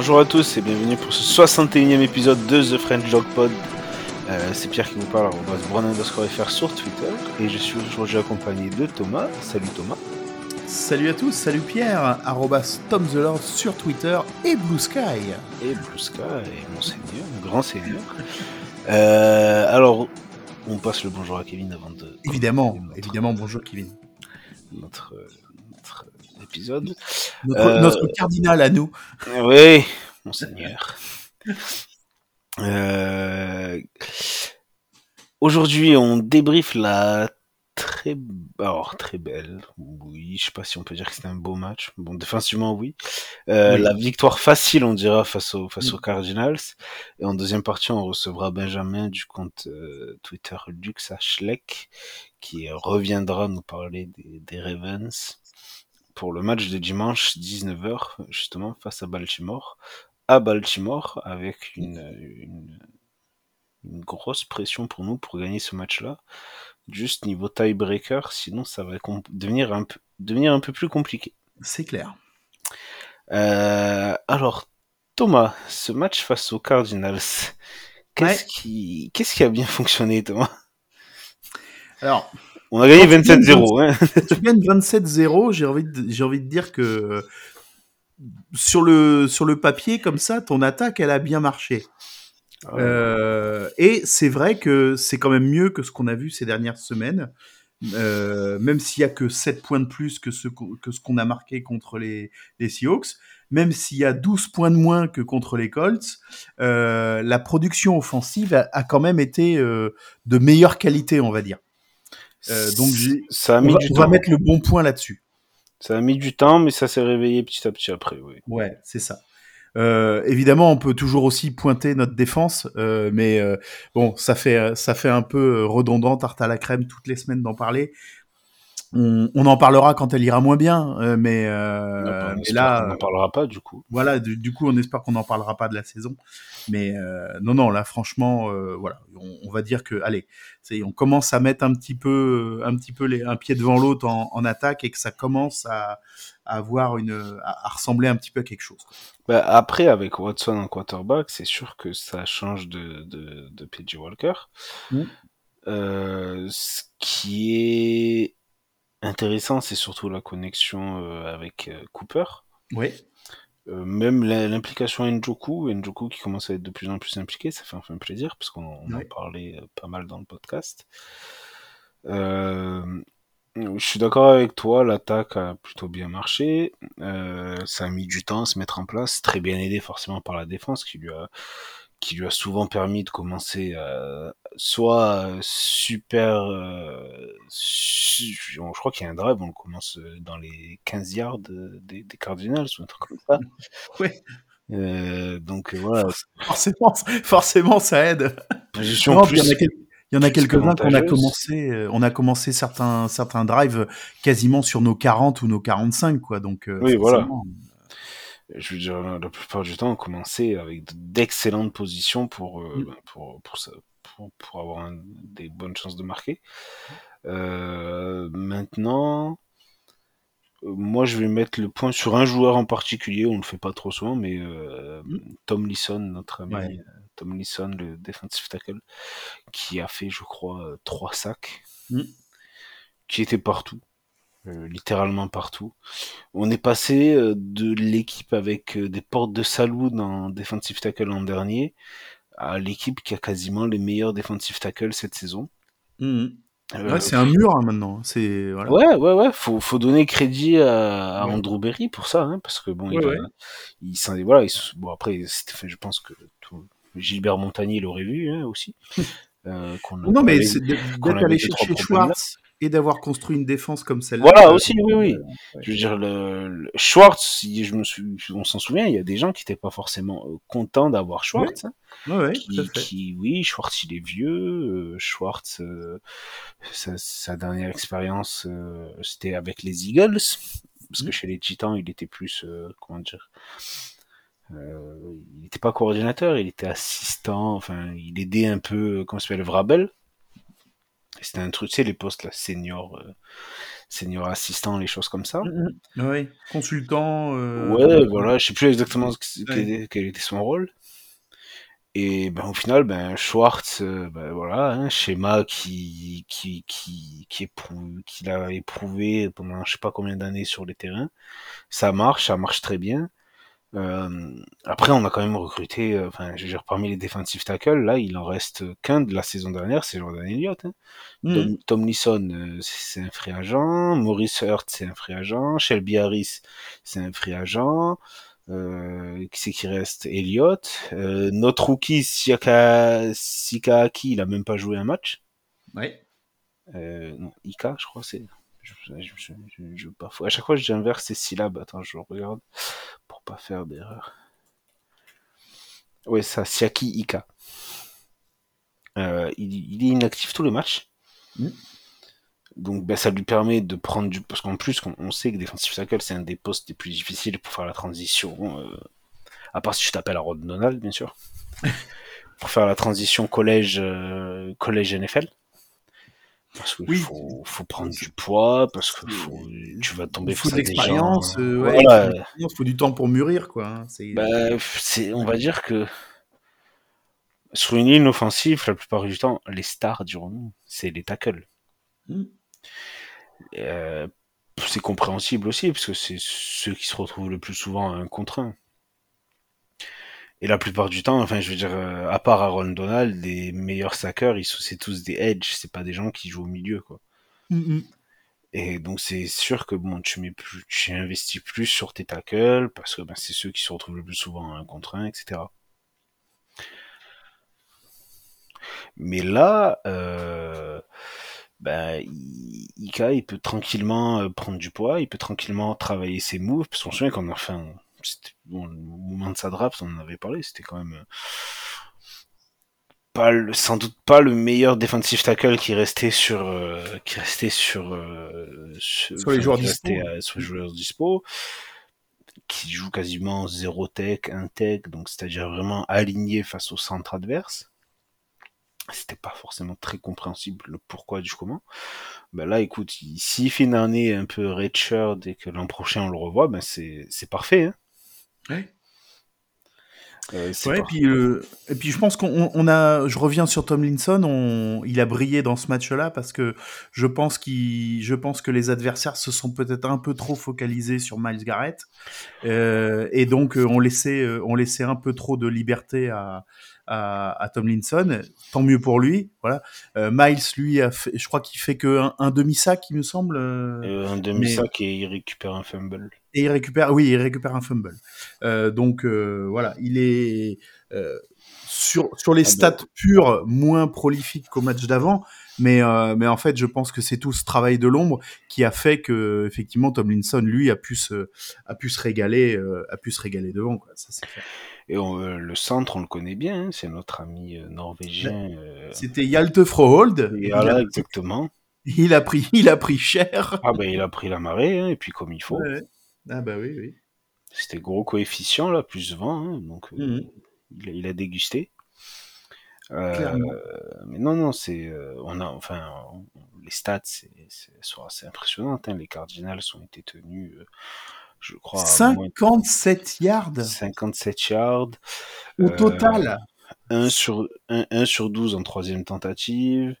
Bonjour à tous et bienvenue pour ce 61e épisode de The French Dog Pod. Euh, c'est Pierre qui vous parle, on va se FR sur Twitter et je suis aujourd'hui accompagné de Thomas. Salut Thomas. Salut à tous, salut Pierre, arrobas Tom the Lord sur Twitter et Blue Sky. Et Blue Sky, mon seigneur, mon grand seigneur. Euh, alors, on passe le bonjour à Kevin avant de... Évidemment, évidemment, bonjour Kevin. Notre épisode. Notre, euh, cardinal à nous. Oui, monseigneur. euh... Aujourd'hui, on débriefe la très, alors, très belle. Oui, je sais pas si on peut dire que c'était un beau match. Bon, défensivement, oui. Euh, La victoire facile, on dira, face, au, face aux Cardinals. Et en deuxième partie, on recevra Benjamin du compte euh, Twitter Lux Schleck, qui reviendra nous parler des, des Ravens pour le match de dimanche 19h justement face à Baltimore à Baltimore avec une, une, grosse pression pour nous pour gagner ce match-là. Juste niveau tiebreaker, sinon ça va devenir un peu, devenir un peu plus compliqué. C'est clair. Euh, alors, Thomas, ce match face aux Cardinals, qu'est-ce qui, qu'est-ce qui a bien fonctionné, Thomas? Alors, on a gagné 27-0. Hein. tu gagnes 27-0, j'ai envie, de, j'ai envie de dire que sur le, sur le papier, comme ça, ton attaque, elle a bien marché. Ah euh, et c'est vrai que c'est quand même mieux que ce qu'on a vu ces dernières semaines. Euh, même s'il y a que 7 points de plus que ce, que ce qu'on a marqué contre les, les Seahawks, même s'il y a 12 points de moins que contre les Colts, euh, la production offensive a, a, quand même été de meilleure qualité, on va dire. Euh, donc ça a mis on, va, du on temps. va mettre le bon point là-dessus. Ça a mis du temps, mais ça s'est réveillé petit à petit après. Oui. Ouais, c'est ça. Euh, évidemment, on peut toujours aussi pointer notre défense, euh, mais bon, ça fait ça fait un peu redondant, tarte à la crème toutes les semaines d'en parler on, on, en parlera quand elle ira moins bien, euh, mais, euh, mais là, on n'en parlera pas du coup. Voilà, du, du coup, on espère qu'on n'en parlera pas de la saison, mais euh, non, non, là, franchement, euh, voilà, on, on, va dire que, allez, on commence à mettre un petit peu, un petit peu les, un pied devant l'autre en, en, attaque et que ça commence à, à avoir une, à, à, ressembler un petit peu à quelque chose. Bah, après, avec Watson en quarterback, c'est sûr que ça change de, de, de PJ Walker. Mmh. ce qui est intéressant, c'est surtout la connexion euh, avec euh, Cooper. Oui. Euh, même l'implication Njoku, Njoku qui commence à être de plus en plus impliqué, ça fait enfin plaisir parce qu'on oui. en parlait pas mal dans le podcast. Euh, je suis d'accord avec toi, l'attaque a plutôt bien marché. Euh, ça a mis du temps à se mettre en place, très bien aidé forcément par la défense qui lui a qui lui a souvent permis de commencer euh, soit super euh, su, je crois qu'il y a un drive on commence euh, dans les 15 yards des, des Cardinals ou un truc comme ça. Euh, donc voilà. Forcément forcément ça aide. Position non, plus, il y en a, quelques-uns qu'on a commencé euh, on a commencé certains certains drives quasiment sur nos 40 ou nos 45 quoi. Donc euh, oui voilà je veux dire, la plupart du temps, on commençait avec d'excellentes positions pour, euh, mm. pour, pour, ça, pour, pour, avoir un, des bonnes chances de marquer. Euh, maintenant, euh, moi, je vais mettre le point sur un joueur en particulier. On le fait pas trop souvent, mais euh, mm. Tom Lisson, notre ami ouais. Tom Lisson, le defensive tackle, qui a fait, je crois, trois sacs, mm. qui était partout. Euh, littéralement partout. On est passé euh, de l'équipe avec euh, des portes de saloon en defensive tackle l'an dernier à l'équipe qui a quasiment les meilleurs defensive tackle cette saison. Mmh. Euh, ouais, c'est un mur hein, maintenant. C'est voilà. ouais, ouais, ouais. Faut, faut donner crédit à, à ouais. Andrew Berry pour ça, hein, parce que bon, il, il, il voilà. Il, bon après, je pense que tout, Gilbert Montagnier l'aurait vu hein, aussi. euh, Non, mais d'être allé chercher. Schwartz et d'avoir construit une défense comme celle-là. Voilà euh, aussi, oui, oui. ouais. Je veux dire, le, le- Schwartz, si je me suis, on s'en souvient, il y a des gens qui n'étaient pas forcément euh, contents d'avoir Schwartz. hein, Ouais, qui, tout à fait. qui, oui, Schwartz, il est vieux. euh, Schwartz, euh, sa, sa dernière expérience, euh, c'était avec les Eagles, parce que Mhm. chez les Titans, il était plus, euh, comment dire, euh, il n'était pas coordinateur, il était assistant. Enfin, il aidait un peu, euh, comment s'appelle, Vrabel. C'était un truc, tu sais, les postes là, senior, euh, senior assistant, les choses comme ça. Mhm. Ouais, consultant. euh, Ouais, voilà, je sais plus exactement ce que- Ouais. quel, était son rôle. Et ben au final, ben Schwartz, euh, ben voilà, un schéma qui qui qui qui éprouve, qu'il a éprouvé pendant je sais pas combien d'années sur les terrains. Ça marche, ça marche très bien. Euh, après, on a quand même recruté, euh, enfin, je veux dire, parmi les defensive tackles, là, il en reste qu'un de la saison dernière, c'est Jordan Elliott. Hein. Tomlinson, euh, c'est un free agent. Maurice Hurt, c'est un free agent. Shelby Harris, c'est un free agent. Euh, qui c'est qui reste? Elliott. Euh, notre rookie, Siaka, Sikaaki, il a même pas joué un match. Ouais. Euh, non, Ika, je crois, c'est. Je, je, je, parfois, à chaque fois, j'inverse ces syllabes. Attends, je regarde pour pas faire d'erreur. Ouais, ça, Siaki Ika. Euh, il, il est inactif tous les matchs. Mm. Donc ben, ça lui permet de prendre du... Parce qu'en plus, on, on sait que defensive tackle, c'est un des postes les plus difficiles pour faire la transition. euh, À part si je t'appelle Aaron Donald, bien sûr. pour faire la transition collège, euh, collège NFL. Parce qu'il Oui. faut, faut prendre du poids, parce que faut, tu vas tomber Il faut de l'expérience. euh, ouais, Voilà. il faut du temps pour mûrir, quoi. hein, Bah, on va dire que sur une ligne offensive, la plupart du temps, les stars, dirons-nous, c'est les tackles. Mm. Euh, c'est compréhensible aussi, parce que c'est ceux qui se retrouvent le plus souvent à un contre un. Et la plupart du temps, enfin, je veux dire, euh, à part Aaron Donald, les meilleurs sackers, ils sont, c'est tous des edge, c'est pas des gens qui jouent au milieu, quoi. Mhm. Et donc c'est sûr que bon, tu mets plus, tu investis plus sur tes tackles parce que ben, c'est ceux qui se retrouvent le plus souvent un contre un, etc. Mais là, euh, ben, Ika, il peut tranquillement euh, prendre du poids, il peut tranquillement travailler ses moves, parce qu'on se souvient qu'on a fait un, c'était- bon, le moment de sa draft, on en avait parlé, c'était quand même euh, pas le, sans doute pas le meilleur defensive tackle qui restait sur, euh, qui restait sur, euh, Sur les joueurs dispo. restait, sur les joueurs dispo, qui joue quasiment zéro tech, un tech, donc c'est-à-dire vraiment aligné face au centre adverse c'était pas forcément très compréhensible le pourquoi du comment. Ben là, écoute, il- s'il fait une année un peu redshirt et que l'an prochain on le revoit, ben c'est c'est parfait. Hein. Ouais. Euh, Ouais, et puis, euh, et puis je pense qu'on on a, je reviens sur Tomlinson, on, il a brillé dans ce match-là parce que je pense qu'il, je pense que les adversaires se sont peut-être un peu trop focalisés sur Miles Garrett euh, et donc on laissait, on laissait un peu trop de liberté à, à, à Tomlinson. Tant mieux pour lui, voilà. Miles, lui, a fait, je crois qu'il fait que un, un demi sac, il me semble. un demi-sac et il récupère un fumble. Et il récupère, oui, il récupère un fumble. Euh, donc euh, voilà, il est euh, sur sur les Ah stats bah. pures moins prolifique qu'au match d'avant, mais mais en fait, je pense que c'est tout ce travail de l'ombre qui a fait que effectivement Tomlinson lui a pu se a pu se régaler a pu se régaler devant quoi. Ça c'est clair. Et on- le centre, on le connaît bien, hein, c'est notre ami norvégien. euh, C'était Hjalte Frohold. voilà, exactement. il a pris il a pris cher. Ah ben il a pris la marée, hein, et puis comme il faut. Ouais. Ah bah oui oui. C'était gros coefficient là, plus 20, hein, donc euh, Mhm. il, a, il a dégusté. Euh, mais non, non, c'est, euh, on a, enfin, on- les stats, c'est, sont assez impressionnantes. Hein. Les Cardinals ont été tenus, euh, je crois, à moins 57 yards de 57 yards. au Euh, total. 1 sur, 1, 1 sur 12 en troisième tentative.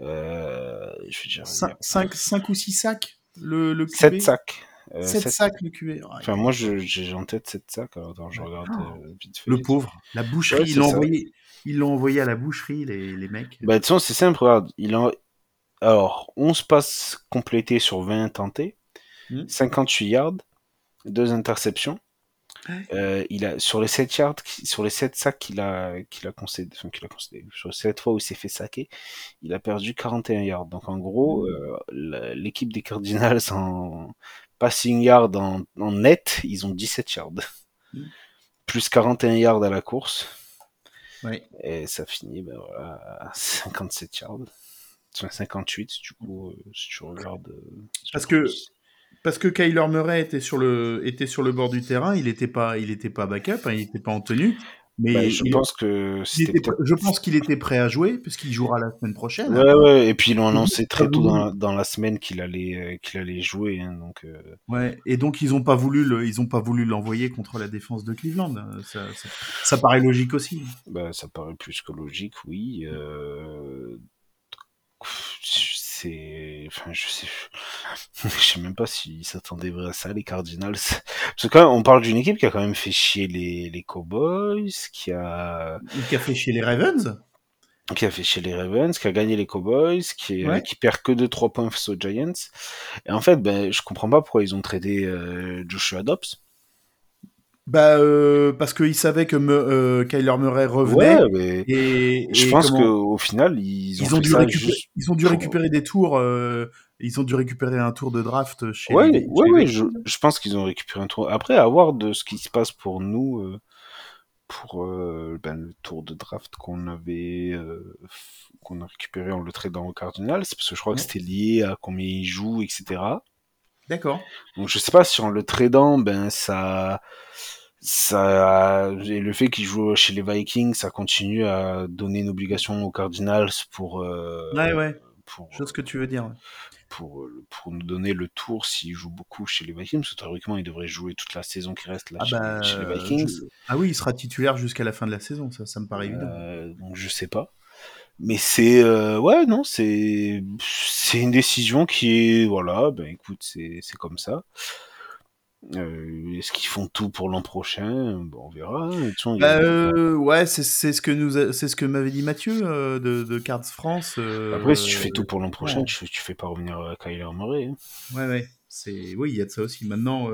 Euh, je veux dire, 5, 5, ou 6 sacs le, le QB 7 sacs. Euh, 7 sept- sacs le QB. Enfin, moi, j'ai en tête 7 sacs. Alors, attends, je Ouais. regarde euh, vite fait. le les- pauvre, la boucherie, Ouais, ils l'ont envoyé, ils l'ont envoyé à la boucherie les, les mecs. Bah, de toute façon, c'est simple, regarde. Il en... Alors, 11 passes complétées sur 20 tentées, Hmm. 58 yards, 2 interceptions. Euh, il a sur les 7 yards, sur les 7 sacs qu'il a qu'il a concédé, enfin, qu'il a concédé, sur 7 fois où il s'est fait saquer, il a perdu 41 yards. Donc en gros, euh, l'équipe des Cardinals en passing yard en, en, net, ils ont 17 yards. Mm. Plus 41 yards à la course. Et ça finit ben voilà, à 57 yards. 58 du coup, euh, si tu regardes. Euh, Parce que parce que Kyler Murray était sur le, était sur le bord du terrain, il n'était pas, il était pas backup, hein, il n'était pas en tenue. Mais bah, je pense que je pense qu'il était prêt à jouer puisqu'il jouera la semaine prochaine. Ouais, ouais. Et puis ils l'ont annoncé très tôt dans la, dans la semaine qu'il allait euh, qu'il allait jouer. Hein, donc. Euh... Ouais. Et donc ils ont pas voulu le, ils ont pas voulu l'envoyer contre la défense de Cleveland. Ça, ça, ça, paraît logique aussi. Bah, ça paraît plus que logique, oui. Euh c'est enfin je sais je sais même pas s'ils s'attendaient à ça les Cardinals parce que quand on parle d'une équipe qui a quand même fait chier les, les Cowboys qui a qui a fait chier les Ravens? Qui a fait chier les Ravens, qui a gagné les Cowboys, qui, ouais. qui perd que de 3 points face aux Giants. Et en fait, ben, je comprends pas pourquoi ils ont tradé euh, Joshua Dobbs. Bah euh, parce qu'ils savaient que me, euh, Kyler Murray revenait. Ouais, mais et, je et pense qu'au final ils ont, ils ont dû récupérer, juste... ils ont dû récupérer des tours. Euh, ils ont dû récupérer un tour de draft chez. Ouais, les, ouais, ouais. Je, je, pense qu'ils ont récupéré un tour. Après, à voir de ce qui se passe pour nous, euh, pour euh, ben, le tour de draft qu'on avait, qu'on a récupéré en le tradant au Cardinals, parce que je crois que c'était lié à combien ils jouent, etc. D'accord. Donc je sais pas si en le tradant, ben ça ça et le fait qu'il joue chez les Vikings, ça continue à donner une obligation aux Cardinals pour euh, ouais ouais. pour je sais ce que tu veux dire pour pour nous donner le tour s'il joue beaucoup chez les Vikings parce que théoriquement il devrait jouer toute la saison qui reste là ah chez, bah, chez, les Vikings. je... ah oui il sera titulaire jusqu'à la fin de la saison ça ça me paraît évident. euh, donc je sais pas. Mais c'est euh, ouais non c'est c'est une décision qui est voilà ben écoute c'est c'est comme ça euh, Est-ce qu'ils font tout pour l'an prochain? Bon, On verra. Façon, bah, euh, ouais, c'est ce que nous, c'est ce que m'avait dit Mathieu euh, de, de, Cards France. Après, si tu fais tout pour l'an prochain, ouais. tu, tu fais pas revenir Kyler Murray. Hein. Ouais, ouais. C'est oui, il y a de ça aussi. Maintenant,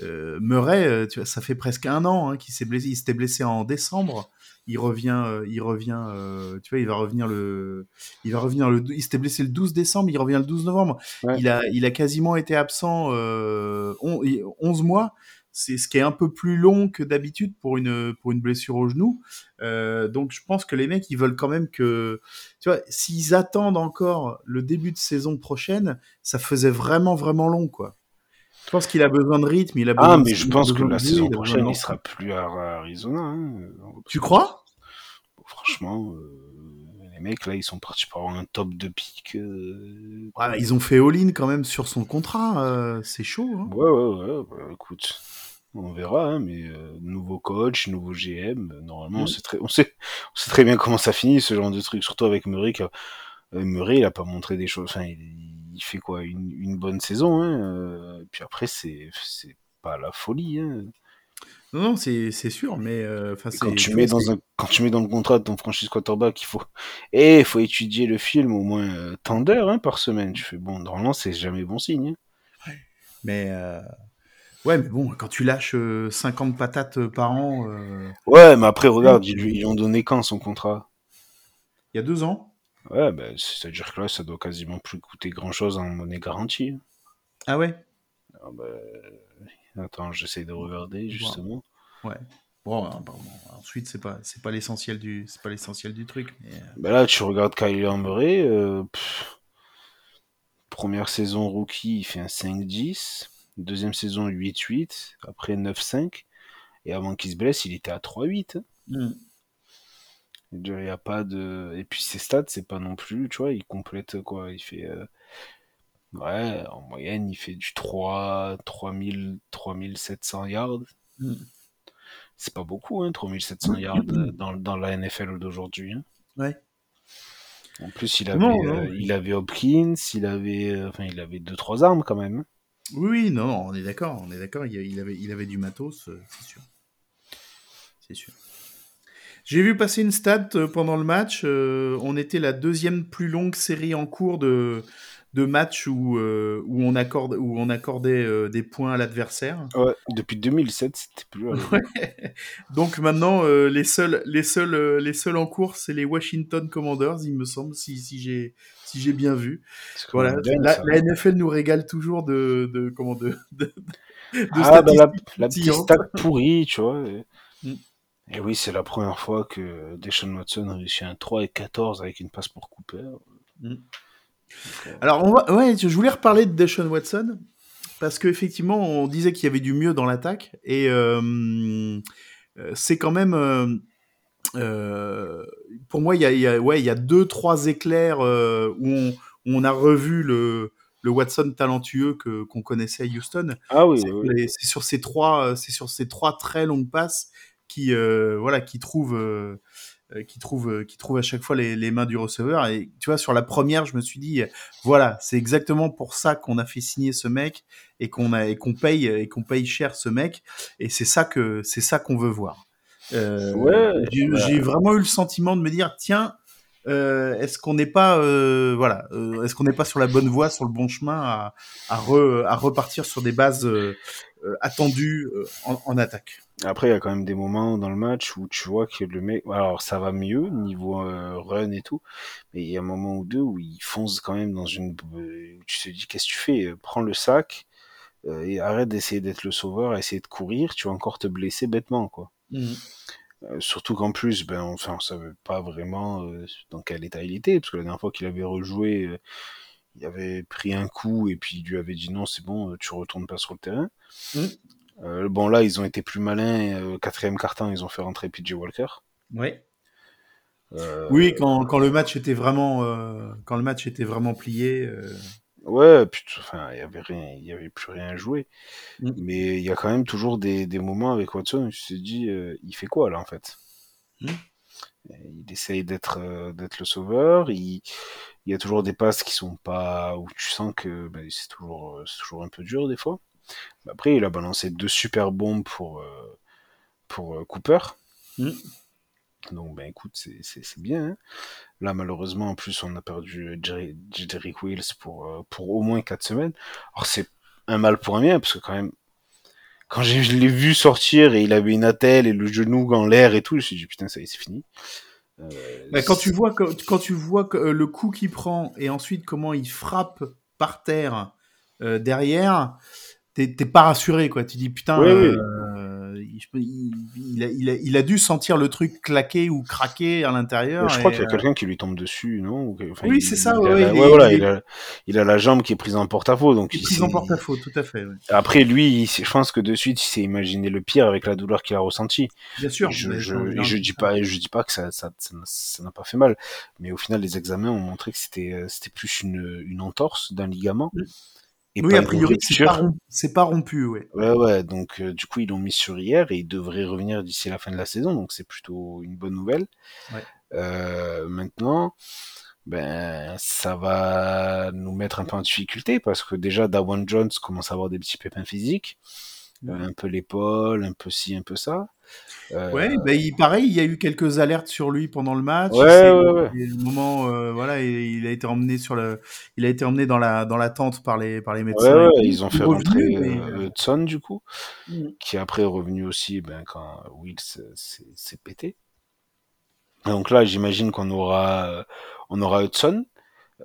Murray, tu vois, ça fait presque un an hein, qu'il s'est blessé. Il s'était blessé en décembre il revient, euh, il revient, euh, tu vois, il va revenir le, il va revenir le, il s'était blessé le 12 décembre, il revient le 12 novembre. Ouais. Il a, il a quasiment été absent euh, on, 11 mois. C'est ce qui est un peu plus long que d'habitude pour une, pour une blessure au genou. Euh, donc je pense que les mecs, ils veulent quand même que, tu vois, s'ils attendent encore le début de saison prochaine, ça faisait vraiment, vraiment long, quoi. Je pense qu'il a besoin de rythme. Il a besoin ah, de... mais je pense que la saison prochaine, il sera plus à Arizona. Hein. Tu crois? Franchement, euh, les mecs, là, ils sont partis pour avoir un top de pique. Euh... Ils ont fait all-in quand même sur son contrat. Euh, c'est chaud. Hein ouais, ouais, ouais. Bah, écoute, on verra. Hein, mais nouveau coach, nouveau GM. Normalement, ouais. on, sait très, on, sait, on sait très bien comment ça finit, ce genre de truc. Surtout avec Murray. Qui a, Murray, il a pas montré des choses. Enfin, il, il fait quoi une, une, bonne saison. Hein, euh, puis après, c'est pas la folie. Hein. Non, non, c'est sûr, mais euh, quand tu mets dans un quand tu mets dans le contrat de ton franchise quarterback, il faut et il faut étudier le film au moins euh, tant d'heures hein, par semaine. Tu fais bon, normalement c'est jamais bon signe. Hein. Ouais. Mais euh... ouais, mais bon, quand tu lâches 50 patates par an. Euh... Ouais, mais après regarde, ils lui ont donné quand son contrat? Il y a deux ans. Ouais, bah, c'est-à-dire que là, ça doit quasiment plus coûter grand-chose en monnaie garantie. Ah ouais? Ah bah... Attends, j'essaie de regarder justement. Ouais. Bon, bon ensuite c'est pas c'est pas l'essentiel du c'est pas l'essentiel du truc. Mais... Bah là, tu regardes Kyler Murray. Euh, première saison rookie, il fait un 5-10. Deuxième saison 8-8. Après 9-5. Et avant qu'il se blesse, il était à 3-8. Hein. Mm. Il n'y a pas de. Et puis ses stats, c'est pas non plus, tu vois, il complète quoi Il fait. Euh... Ouais, en moyenne, il fait du 3, 3000, 3700 yards. Mm. C'est pas beaucoup, hein, 3700 yards dans, dans la NFL d'aujourd'hui. Hein. Ouais. En plus, il avait, non, non. Euh, il avait Hopkins, il avait, euh, enfin, il avait deux trois armes quand même. Oui, non, on est d'accord, on est d'accord. Il, il, avait, il avait du matos, euh, c'est sûr. C'est sûr. J'ai vu passer une stat pendant le match. Euh, on était la deuxième plus longue série en cours de de matchs où, euh, où, on, accorde, où on accordait euh, des points à l'adversaire. Ouais, depuis 2007, c'était plus ouais. Donc maintenant, euh, les, seuls, les, seuls, euh, les seuls en cours, c'est les Washington Commanders, il me semble, si, si j'ai si j'ai bien vu. Voilà, bien, la, la, NFL nous régale toujours de, de comment de, de, de ah, bah la, la petite stat pourrie, tu vois. Et, mm. Et oui, c'est la première fois que Deshaun Watson réussit un 3 et 14 avec une passe pour Cooper. Mm. Alors, on va, ouais, je voulais reparler de Deshaun Watson parce qu'effectivement, on disait qu'il y avait du mieux dans l'attaque et euh, c'est quand même. Euh, euh, pour moi, il y a, y a, ouais, y a deux, trois éclairs euh, où, on, où, on, a revu le, le Watson talentueux que qu'on connaissait à Houston. Ah oui. C'est oui. sur ces trois, c'est sur ces trois très longues passes qui, euh, voilà, qui trouvent euh, qui trouve euh, qui trouve à chaque fois les, les, mains du receveur. Et tu vois sur la première je me suis dit voilà c'est exactement pour ça qu'on a fait signer ce mec et qu'on a et qu'on paye et qu'on paye cher ce mec. Et c'est ça que c'est ça qu'on veut voir. Euh, ouais, j'ai ouais. vraiment eu le sentiment de me dire tiens euh, est-ce qu'on n'est pas euh, voilà euh, est-ce qu'on n'est pas sur la bonne voie sur le bon chemin à, à, re, à repartir sur des bases attendues en, en attaque? Après, il y a quand même des moments dans le match où tu vois que le mec, alors ça va mieux niveau euh, run et tout, mais il y a un moment ou deux où il fonce quand même dans une, où tu te dis qu'est-ce que tu fais, prends le sac euh, et arrête d'essayer d'être le sauveur, essayer de courir, tu vas encore te blesser bêtement quoi. Mmh. Euh, surtout qu'en plus, ben enfin on savait pas vraiment euh, dans quel état il était, parce que la dernière fois qu'il avait rejoué, euh, il avait pris un coup et puis il lui avait dit non c'est bon, tu retournes pas sur le terrain. Mmh. Euh, bon là, ils ont été plus malins. Euh, quatrième carton, ils ont fait rentrer PJ Walker. Oui. Euh... Oui, quand, quand, le match était vraiment euh, quand le match était vraiment plié. euh, Ouais, puis enfin, il y avait rien, il y avait plus rien à jouer. Mm. Mais il y a quand même toujours des, des moments avec Watson où tu te dis, euh, il fait quoi là en fait? Mm. Il essaye d'être euh, d'être le sauveur. Il, il y a toujours des passes qui sont pas où tu sens que ben, c'est toujours c'est toujours un peu dur des fois. Après, il a balancé deux super bombes pour, euh, pour euh, Cooper. Mm. Donc, ben écoute, c'est bien. Hein. Là, malheureusement, en plus, on a perdu Jerry, Jerry Wills pour, euh, pour au moins 4 semaines. Alors, c'est un mal pour un bien, parce que quand même, quand je l'ai vu sortir et il avait une attelle et le genou en l'air et tout, je me suis dit, putain, ça y est, c'est fini. Euh, bah, quand tu vois, quand, quand tu vois que, euh, le coup qu'il prend et ensuite comment il frappe par terre euh, derrière, t'es pas rassuré quoi. Tu dis putain oui, euh, il, il, il, a, il, a, il, a, dû sentir le truc claquer ou craquer à l'intérieur je crois qu'il y a quelqu'un qui lui tombe dessus non? Enfin, oui c'est ça il, ouais, voilà, il, a, il a la jambe qui est prise en porte-à-faux donc il prise en porte-à-faux tout à fait ouais. après lui je pense que de suite il s'est imaginé le pire avec la douleur qu'il a ressentie. Bien sûr je, je, et je dis pas je dis pas que ça ça ça n'a pas fait mal mais au final les examens ont montré que c'était c'était plus une, une entorse d'un ligament oui. Et oui, a priori, c'est pas, rompu, pas rompu, ouais. Ouais, ouais, donc euh, du coup, ils l'ont mis sur hier et il devrait revenir d'ici la fin de la saison, donc c'est plutôt une bonne nouvelle. Ouais. Euh, maintenant, ben, ça va nous mettre un peu en difficulté parce que déjà, Dawan Jones commence à avoir des petits pépins physiques. Un peu l'épaule, un peu ci, un peu ça. Euh... Ouais, bah, il, pareil, il y a eu quelques alertes sur lui pendant le match. Ouais, ouais, ouais. Le moment, euh, voilà, il, il, a été emmené sur le, il a été emmené dans la dans la tente par les par les médecins. Ouais, ouais ils ont fait rentrer euh, Hudson du coup, mmh. qui après est revenu aussi, ben quand Will s'est pété. Donc là, j'imagine qu'on aura on aura Hudson.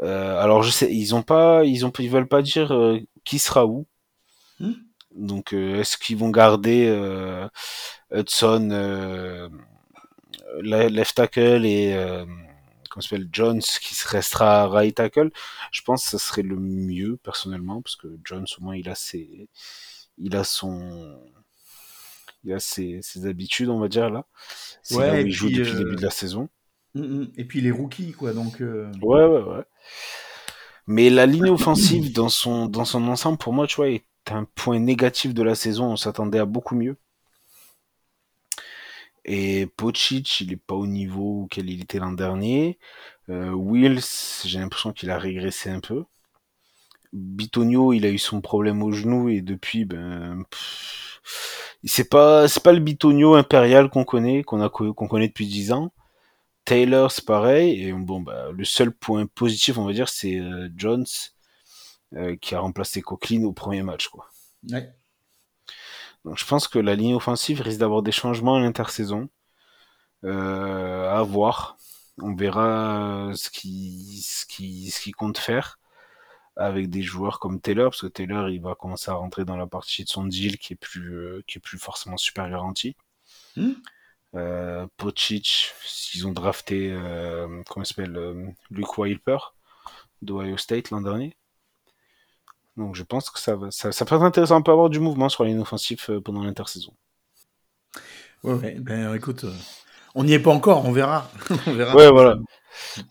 Euh, alors je sais, ils ont pas, ils ont, ils veulent pas dire euh, qui sera où. Mmh. Donc, euh, est-ce qu'ils vont garder euh, Hudson euh, left tackle et comment s'appelle Jones qui restera right tackle? Je pense que ce serait le mieux personnellement parce que Jones au moins il a ses, il a son, il a ses, ses habitudes on va dire là. C'est ouais, là où il joue depuis le début de la saison. Et puis les rookies quoi donc. Euh... Ouais ouais ouais. Mais la ligne offensive dans son dans son ensemble pour moi tu vois est un point négatif de la saison. On s'attendait à beaucoup mieux. Et Pocic, il est pas au niveau auquel il était l'an dernier. Euh, Wills, j'ai l'impression qu'il a régressé un peu. Bitonio, il a eu son problème au genou et depuis, ben, c'est pas, c'est pas le Bitonio impérial qu'on connaît, qu'on a, qu'on connaît depuis 10 ans. Taylor, c'est pareil. Et bon, bah, le seul point positif, on va dire, c'est euh, Jones qui a remplacé Coquelin au premier match, quoi. Ouais. Donc je pense que la ligne offensive risque d'avoir des changements à l'intersaison. à voir. On verra ce qui, ce qui, ce qui compte faire avec des joueurs comme Taylor, parce que Taylor il va commencer à rentrer dans la partie de son deal qui est plus, qui est plus forcément super garantie. Hmm. Euh, s'ils ont drafté, euh, comment s'appelle, euh, Luke Wilper d'Ohio State l'an dernier. Donc je pense que ça va, ça, ça peut être intéressant, on peut avoir du mouvement sur la ligne offensive pendant l'intersaison. Ouais, ben écoute, on n'y est pas encore, on verra. on verra. Ouais, voilà.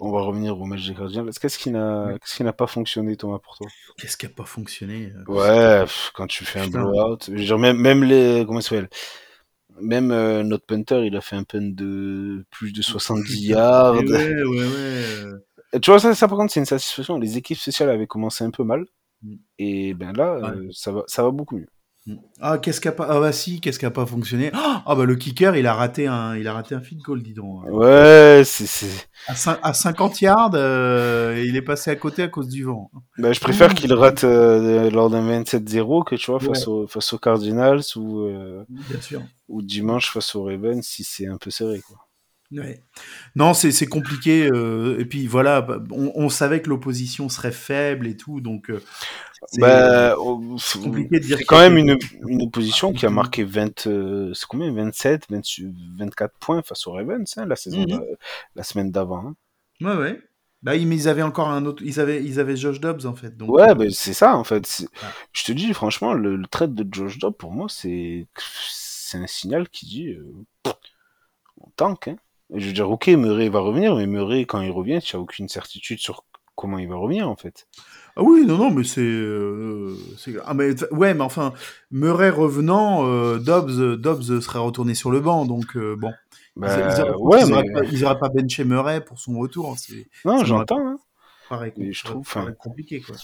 On va revenir au match des gardiens. Qu'est-ce qui n'a, pas fonctionné, Thomas, pour toi? Qu'est-ce qui n'a pas fonctionné Ouais, quand tu fais un blowout, genre même, même les, comment ça s'appelle? Même euh, notre punter, il a fait un punt de plus de 70 yards. Ouais, ouais, ouais. Tu vois, ça, ça par contre, c'est une satisfaction. Les équipes spéciales avaient commencé un peu mal. Mm. Et ben là, euh, ça, va, ça va beaucoup mieux. Mm. Ah, qu'est-ce qui a pas, ah bah si, qu'est-ce qui a pas fonctionné? Ah, bah le kicker, il a raté un, il a raté un field goal, dis donc. Ouais, c'est. À, 50 yards, euh, il est passé à côté à cause du vent. Bah, je préfère qu'il rate euh, lors d'un 27-0 que tu vois face, au, face aux Cardinals ou, euh, Bien sûr. ou dimanche face aux Ravens si c'est un peu serré, quoi. Ouais. Non, c'est compliqué. Euh, et puis voilà, bah, on, on savait que l'opposition serait faible et tout, donc euh, bah, c'est compliqué de dire. C'est quand même une, une opposition qui a marqué 20, euh, c'est combien 27, 24 points face aux Ravens hein, la saison, Mhm. la semaine d'avant. hein. Ouais, ouais. Bah, ils, mais ils avaient encore un autre. Ils avaient, ils avaient Josh Dobbs en fait. Donc, Ouais, euh, ben c'est ça en fait. Ah. Je te dis franchement, le, le trade de Josh Dobbs pour moi c'est c'est un signal qui dit euh, on tank. Hein. Je veux dire, ok, Murray va revenir, mais Murray quand il revient, tu n'as aucune certitude sur comment il va revenir en fait. Ah oui, non, non, mais c'est. euh, ah, mais, ouais, mais enfin, Murray revenant, euh, Dobbs, Dobbs serait retourné sur le banc, donc euh, bon. Bah, ils auraient, ouais, mais pas, ils pas benché Murray pour son retour. C'est, non, j'entends. Hein. Mais je trouve, compliqué, quoi.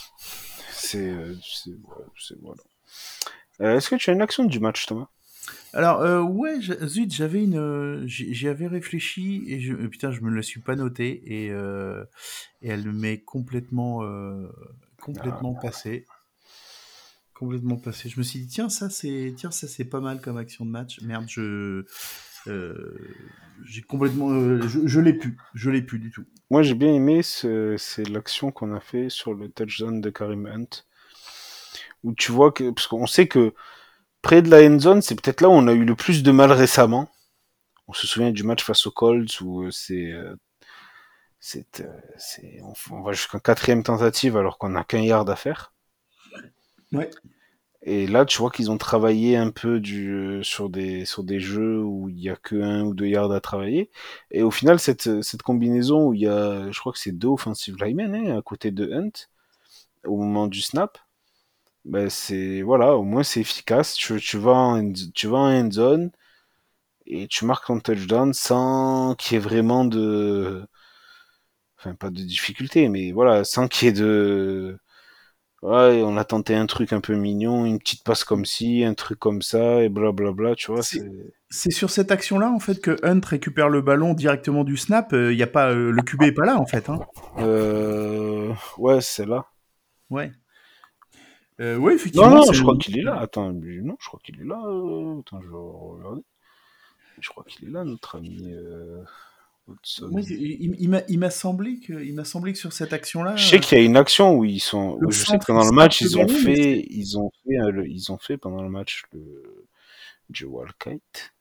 c'est, euh, c'est- voilà. Est-ce que tu as une action du match, Thomas? Alors, euh, ouais, je- zut, j'avais une. euh, j'y j'y avais réfléchi et je, euh, putain, je me la suis pas notée et, euh, et elle m'est complètement, euh, complètement passée. Complètement passée. Je me suis dit, tiens, ça c'est, tiens, ça c'est pas mal comme action de match. Merde, je, euh, j'ai complètement, euh, je, je l'ai plus, je l'ai plus du tout. Moi, j'ai bien aimé, ce- c'est l'action qu'on a fait sur le touchdown de Karim Hunt, où tu vois que, parce qu'on sait que près de la end zone, c'est peut-être là où on a eu le plus de mal récemment. On se souvient du match face aux Colts où euh, c'est, euh, c'est, euh, on, va jusqu'en quatrième tentative alors qu'on n'a qu'un yard à faire. Ouais. Et là, tu vois qu'ils ont travaillé un peu du, sur des, sur des jeux où il y a que un ou deux yards à travailler. Et au final, cette, cette combinaison où il y a, je crois que c'est deux offensive linemen, hein, à côté de Hunt, au moment du snap, ben c'est, voilà, au moins c'est efficace. Tu, tu vas en, end- tu vas en end zone et tu marques ton touchdown sans qu'il y ait vraiment de, enfin, pas de difficulté, mais voilà, sans qu'il y ait de, Ouais, on a tenté un truc un peu mignon, une petite passe comme ci, un truc comme ça, et blablabla, tu vois. C'est- sur cette action-là, en fait, que Hunt récupère le ballon directement du snap. Il y a pas, euh, le QB est pas là, en fait. Hein. Euh... Ouais, c'est là. Ouais. Euh, ouais, effectivement. Non, non, je crois qu'il est là. Attends, mais non, je crois qu'il est là. Attends, je vais regarder. Je crois qu'il est là, notre ami euh, Watson. Ouais, il, il m'a- il m'a semblé que, il m'a semblé que sur cette action-là. Je sais qu'il y a une action où ils sont. Le je sais que pendant il le match, ils ont mais fait, ils ont fait, euh, le- ils ont fait pendant le match le Joe Walkite.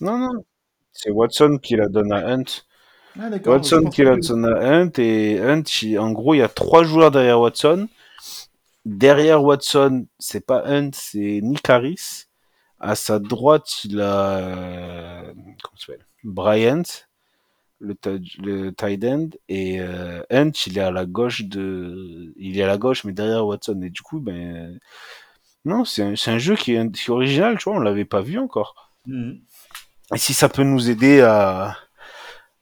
Non, non, c'est Watson qui la donne à Hunt. Ah, Watson qui la donne à Hunt et Hunt, il- en gros, il y a trois joueurs derrière Watson. Derrière Watson, c'est pas Hunt, c'est Nick Harris. À sa droite, il a euh, comment s'appelle? Bryant, le, le tight end, et euh, Hunt, il est à la gauche de, il est à la gauche, mais derrière Watson. Et du coup, ben non, c'est un, jeu qui est, qui est original, tu vois, on l'avait pas vu encore. Mhm. Et si ça peut nous aider à,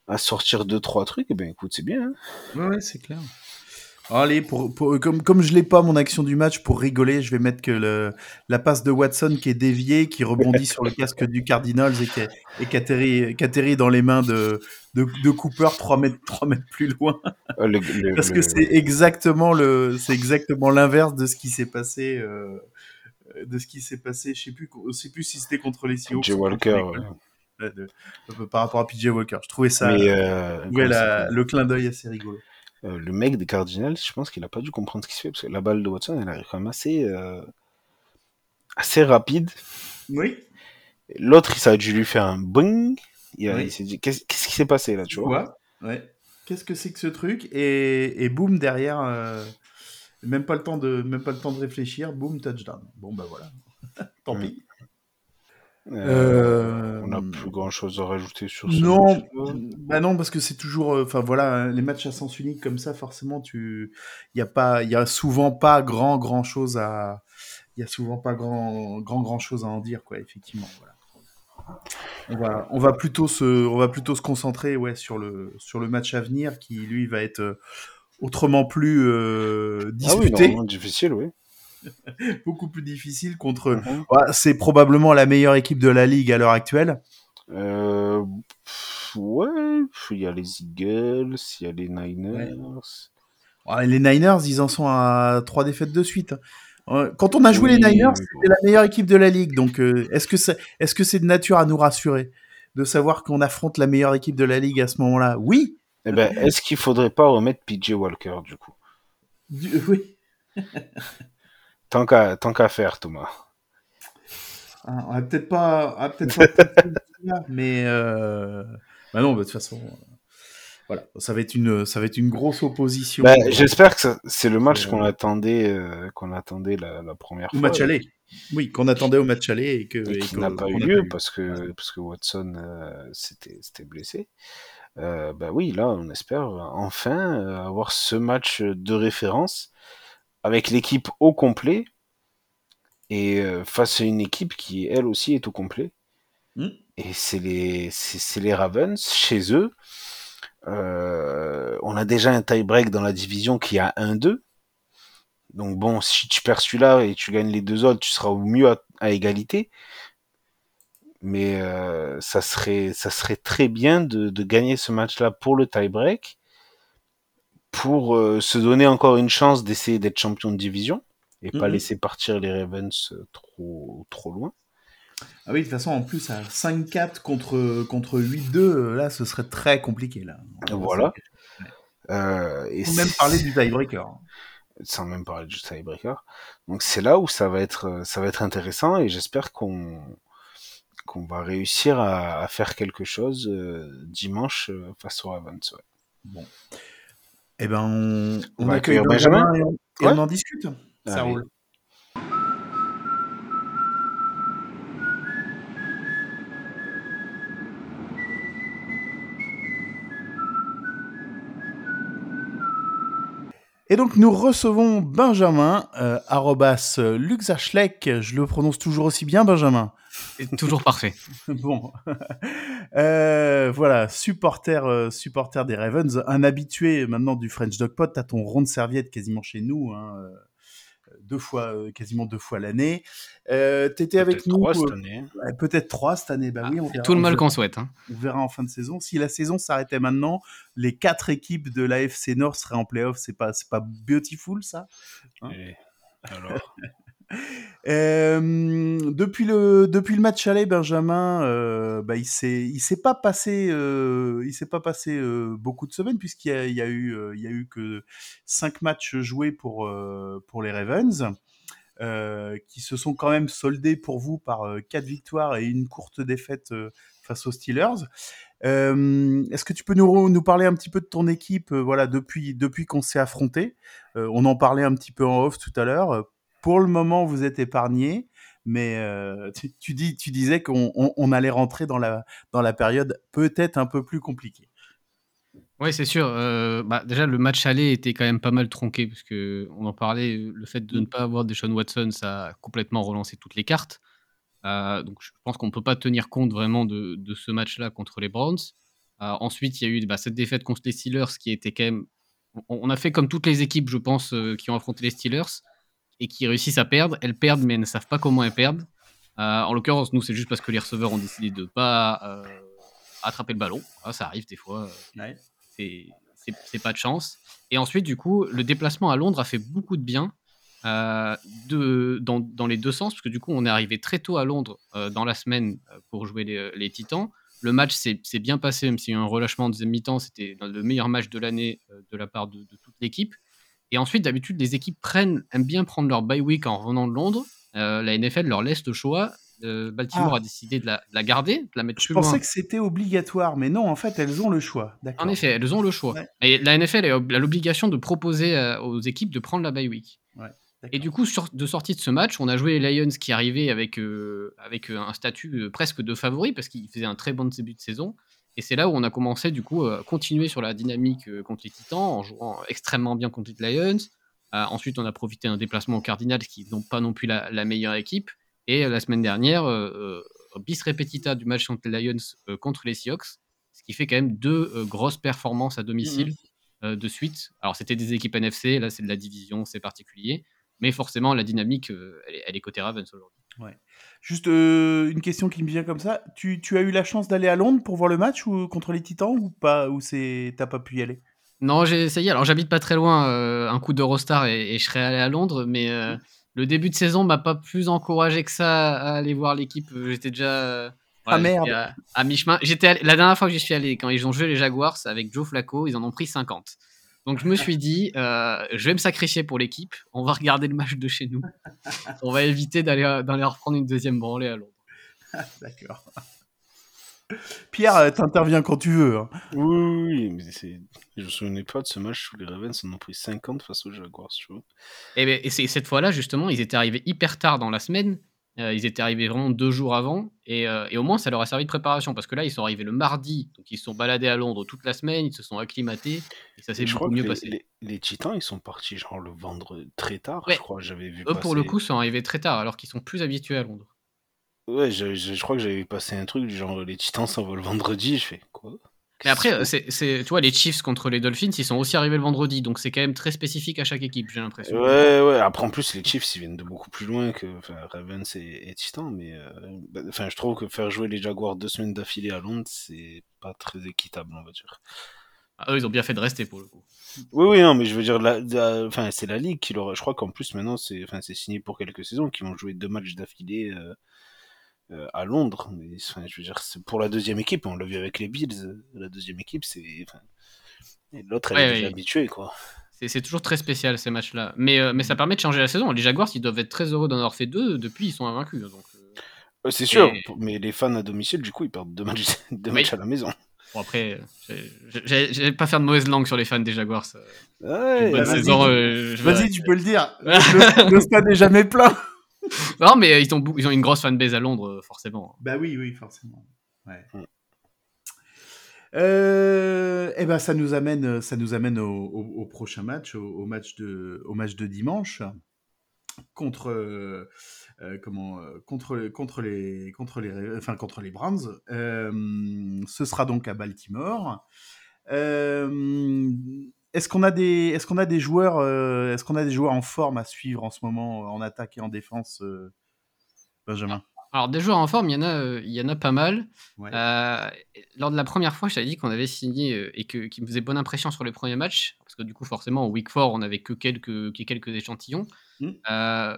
à sortir deux trois trucs, eh ben écoute, c'est bien. hein. Ouais, c'est clair. Allez, pour, pour- comme, comme je l'ai pas mon action du match, pour rigoler, je vais mettre que le, la passe de Watson qui est déviée, qui rebondit sur le casque du Cardinals et qui, et qui atterrit, qui atterrit dans les mains de, de, de Cooper 3 mètres, 3 mètres plus loin. Euh, le- le- Parce que c'est exactement le, c'est exactement l'inverse de ce qui s'est passé, euh, de ce qui s'est passé. Je sais plus, je sais plus si c'était contre les Seahawks. Contre Walker. ouais. De- de- par rapport à PJ Walker. Je trouvais ça, Mais euh, euh, la- le clin d'œil assez rigolo. Euh, le mec des Cardinals, je pense qu'il a pas dû comprendre ce qui se fait parce que la balle de Watson, elle arrive quand même assez, euh, assez rapide. Oui. L'autre, ça a dû lui faire un bing. Il, a- Oui. il s'est dit, qu'est-ce qui s'est passé là, tu vois? Ouais. ouais. Qu'est-ce que c'est que ce truc? Et, et boum derrière, euh, même pas le temps de, même pas le temps de réfléchir, boum touchdown. Bon bah voilà. Tant Mm. pis. Euh, Euh, On n'a plus grand chose à rajouter sur ce Non, match-là. bah non parce que c'est toujours, enfin voilà, hein, les matchs à sens unique comme ça, forcément tu, il y a pas, il y a souvent pas grand grand chose à, il y a souvent pas grand grand grand chose à en dire quoi, effectivement. Voilà. On va, on va plutôt se, on va plutôt se concentrer ouais sur le sur le match à venir qui lui va être euh, autrement plus euh, Ah oui, disputé, difficile, oui. beaucoup plus difficile contre. Mhm. Ouais, c'est probablement la meilleure équipe de la ligue à l'heure actuelle. Euh, ouais, il y a les Eagles, il y a les Niners. Ouais, les Niners, ils en sont à trois défaites de suite. Quand on a joué Oui, les Niners, c'était la meilleure équipe de la ligue. Donc, euh, est-ce que c'est est-ce que c'est de nature à nous rassurer de savoir qu'on affronte la meilleure équipe de la ligue à ce moment-là? Oui. Eh ben, est-ce qu'il faudrait pas remettre PJ Walker du coup? Du- oui. Tant qu'à tant qu'à faire, Thomas. Ah, on va peut-être pas, on peut-être pas mais euh... bah non, bah, de toute façon, euh, voilà, ça va être une, ça va être une grosse opposition. Euh, J'espère que c'est le match Euh, qu'on attendait, euh, qu'on attendait la, la première au fois. match aller. Oui, qu'on attendait au match aller et que et qui n'a pas eu lieu parce que parce que Watson euh, s'était blessé. Euh, bah oui, là, on espère enfin avoir ce match de référence avec l'équipe au complet et euh, face à une équipe qui elle aussi est au complet. Hmm. Et c'est les c'est les Ravens chez eux. Euh, on a déjà un tie-break dans la division qui a 1-2. Donc bon, si tu perds celui-là et tu gagnes les deux autres, tu seras au mieux à, à égalité. Mais euh, ça serait ça serait très bien de, de gagner ce match-là pour le tie-break, pour euh, se donner encore une chance d'essayer d'être champion de division et pas Mhm. laisser partir les Ravens euh, trop trop loin. Ah oui, de toute façon, en plus, à 5-4 contre, contre 8-2, euh, là, ce serait très compliqué. Là. Voilà. Euh, et Faut même parler du tiebreaker. sans même parler du tiebreaker. Donc c'est là où ça va être ça va être intéressant et j'espère qu'on qu'on va réussir à, à faire quelque chose euh, dimanche face aux Ravens. ouais. Bon. Eh ben, on, On on va accueille Benjamin, Benjamin et, on, et Ouais. on en discute. Ça Allez. roule. Et donc nous recevons Benjamin, euh, arrobas Luxachlek, je le prononce toujours aussi bien Benjamin. C'est toujours parfait. Bon, Euh, voilà, supporter, euh, supporter des Ravens, un habitué maintenant du French Dog Pot. T'as ton rond de serviette quasiment chez nous, hein, euh, deux fois, quasiment deux fois l'année. Euh, T'étais avec nous, trois cette année. peut-être trois cette année. Bah Ah, oui, on c'est verra, tout le mal qu'on souhaite. hein. on verra en fin de saison. Si la saison s'arrêtait maintenant, les quatre équipes de l'AFC Nord seraient en playoff. C'est pas, c'est pas beautiful ça. Hein? Et Euh, depuis le depuis le match aller, Benjamin, euh, bah, il s'est il s'est pas passé euh, il s'est pas passé beaucoup de semaines puisqu'il y a, a eu a eu que cinq matchs joués pour pour les Ravens. qui se sont quand même soldés pour vous par quatre victoires et une courte défaite face aux Steelers. Euh, Est-ce que tu peux nous, nous parler un petit peu de ton équipe euh, voilà, depuis, depuis qu'on s'est affronté? On en parlait un petit peu en off tout à l'heure. Pour le moment, vous êtes épargné, mais euh, tu, tu, dis, tu disais qu'on on, on allait rentrer dans la, dans la période peut-être un peu plus compliquée. Oui, c'est sûr. Euh, bah, déjà, le match aller était quand même pas mal tronqué, parce que on en parlait, le fait de ne pas avoir Deshaun Watson, ça a complètement relancé toutes les cartes. Euh, donc, je pense qu'on ne peut pas tenir compte vraiment de, de ce match-là contre les Browns. Euh, ensuite, il y a eu bah, cette défaite contre les Steelers qui était quand même on, a fait comme toutes les équipes, je pense, qui ont affronté les Steelers et qui réussissent à perdre. Elles perdent, mais elles ne savent pas comment elles perdent. en l'occurrence, nous, c'est juste parce que les receveurs ont décidé de ne pas attraper le ballon. Ah, ça arrive des fois. Ouais. C'est pas de chance. Et ensuite, du coup, le déplacement à Londres a fait beaucoup de bien. De, dans, dans, les deux sens, parce que du coup, on est arrivé très tôt à Londres dans la semaine pour jouer les, les Titans. Le match s'est bien passé, même s'il y a eu un relâchement en deuxième mi-temps. C'était le meilleur match de l'année euh, de la part de, toute l'équipe. Et ensuite, d'habitude, les équipes prennent, aiment bien prendre leur bye week en revenant de Londres. Euh, la NFL leur laisse le choix. Euh, Baltimore ah. a décidé de la, garder, de la mettre Je pensais que c'était obligatoire, mais non, en fait, elles ont le choix. En effet, elles ont le choix. Et la NFL a l'obligation de proposer aux équipes de prendre la bye week. Ouais. Et du coup, de sortie de ce match, on a joué les Lions qui arrivaient avec, euh, avec euh, un statut euh, presque de favori parce qu'ils faisaient un très bon début de saison. Et c'est là où on a commencé du coup à continuer sur la dynamique contre les Titans en jouant extrêmement bien contre les Lions. ensuite, on a profité d'un déplacement aux Cardinals qui n'ont pas non plus la, meilleure équipe. Et la semaine dernière, bis repetita du match contre les Lions contre les Seahawks, ce qui fait quand même deux grosses performances à domicile mmh de suite. Alors c'était des équipes NFC, là c'est de la division, c'est particulier. Mais forcément, la dynamique, euh, elle, est côté Ravens aujourd'hui. Ouais. Juste euh, une question qui me vient comme ça. Tu, tu as eu la chance d'aller à Londres pour voir le match ou, contre les Titans ou pas Ou t'as pas pu y aller? Non, j'ai essayé. Alors, j'habite pas très loin. Euh, un coup d'Eurostar et, et, je serais allé à Londres. Mais le début de saison m'a pas plus encouragé que ça à aller voir l'équipe. J'étais déjà. ah merde À, mi-chemin. J'étais La dernière fois que j'y suis allé, quand ils ont joué les Jaguars avec Joe Flacco, ils en ont pris 50. Donc je me suis dit, euh, je vais me sacrifier pour l'équipe. On va regarder le match de chez nous. On va éviter d'aller reprendre une deuxième branlée à Londres. D'accord. Pierre, euh, t'interviens quand tu veux. Hein. Oui, mais je me souvenais pas de ce match où les Ravens en ont pris 50 face aux Jaguars. Tu vois. Et, eh ben, et cette fois-là, justement, ils étaient arrivés hyper tard dans la semaine. Euh, ils étaient arrivés vraiment deux jours avant euh, et, au moins ça leur a servi de préparation parce que là ils sont arrivés le mardi, donc ils se sont baladés à Londres toute la semaine, ils se sont acclimatés et ça s'est beaucoup mieux les, passé. Les, Titans ils sont partis genre le vendredi très tard, je crois, j'avais vu. Eux pour le coup sont arrivés très tard alors qu'ils sont plus habitués à Londres. Ouais, je, je crois que j'avais passé un truc du genre les Titans s'envolent le vendredi, je fais quoi? Mais après, c'est, tu vois, les Chiefs contre les Dolphins, ils sont aussi arrivés le vendredi, donc c'est quand même très spécifique à chaque équipe, j'ai l'impression. Ouais, ouais. Après, en plus, les Chiefs, ils viennent de beaucoup plus loin que Ravens et, Titans, mais euh, bah, enfin, je trouve que faire jouer les Jaguars deux semaines d'affilée à Londres, c'est pas très équitable, on va dire. Ah, eux, ils ont bien fait de rester pour le coup. Oui, oui, non, mais je veux dire, enfin, c'est la ligue qui leur. Je crois qu'en plus, maintenant, c'est, enfin, signé pour quelques saisons, qui vont jouer deux matchs d'affilée. Euh, à Londres. Mais, je veux dire, pour la deuxième équipe, on l'a vu avec les Bills, euh, la deuxième équipe, c'est. L'autre, elle est déjà habituée, quoi. C'est toujours très spécial ces matchs-là. Mais, euh, mais ça permet de changer la saison. Les Jaguars, ils doivent être très heureux d'en avoir fait deux. Depuis, ils sont invaincus. Donc, c'est sûr, mais les fans à domicile, du coup, ils perdent deux matchs, deux matchs à la maison. Bon, après, j'allais pas faire de mauvaise langue sur les fans des Jaguars. Ouais, Vas-y, tu peux le dire. le, le stade n'est jamais plein. non, mais ils ont, ils ont une grosse fanbase à Londres, forcément. Bah oui, oui, forcément. Ouais. Mm. Euh, et eh ben ça nous amène, ça nous amène au, prochain match, au, match de, au match de dimanche contre, euh, comment, contre, contre les, contre les, enfin contre les Browns. Euh, ce sera donc à Baltimore. Est-ce qu'on a des, est-ce qu'on a des joueurs, euh, est-ce qu'on a des joueurs en forme à suivre en ce moment en attaque et en défense, euh, Benjamin? Alors des joueurs en forme, il y en a, euh, il y en a pas mal. lors de la première fois, je t'avais dit qu'on avait signé et que qui me faisait bonne impression sur les premiers matchs, parce que du coup forcément au Week 4 on avait que quelques, quelques échantillons, mmh.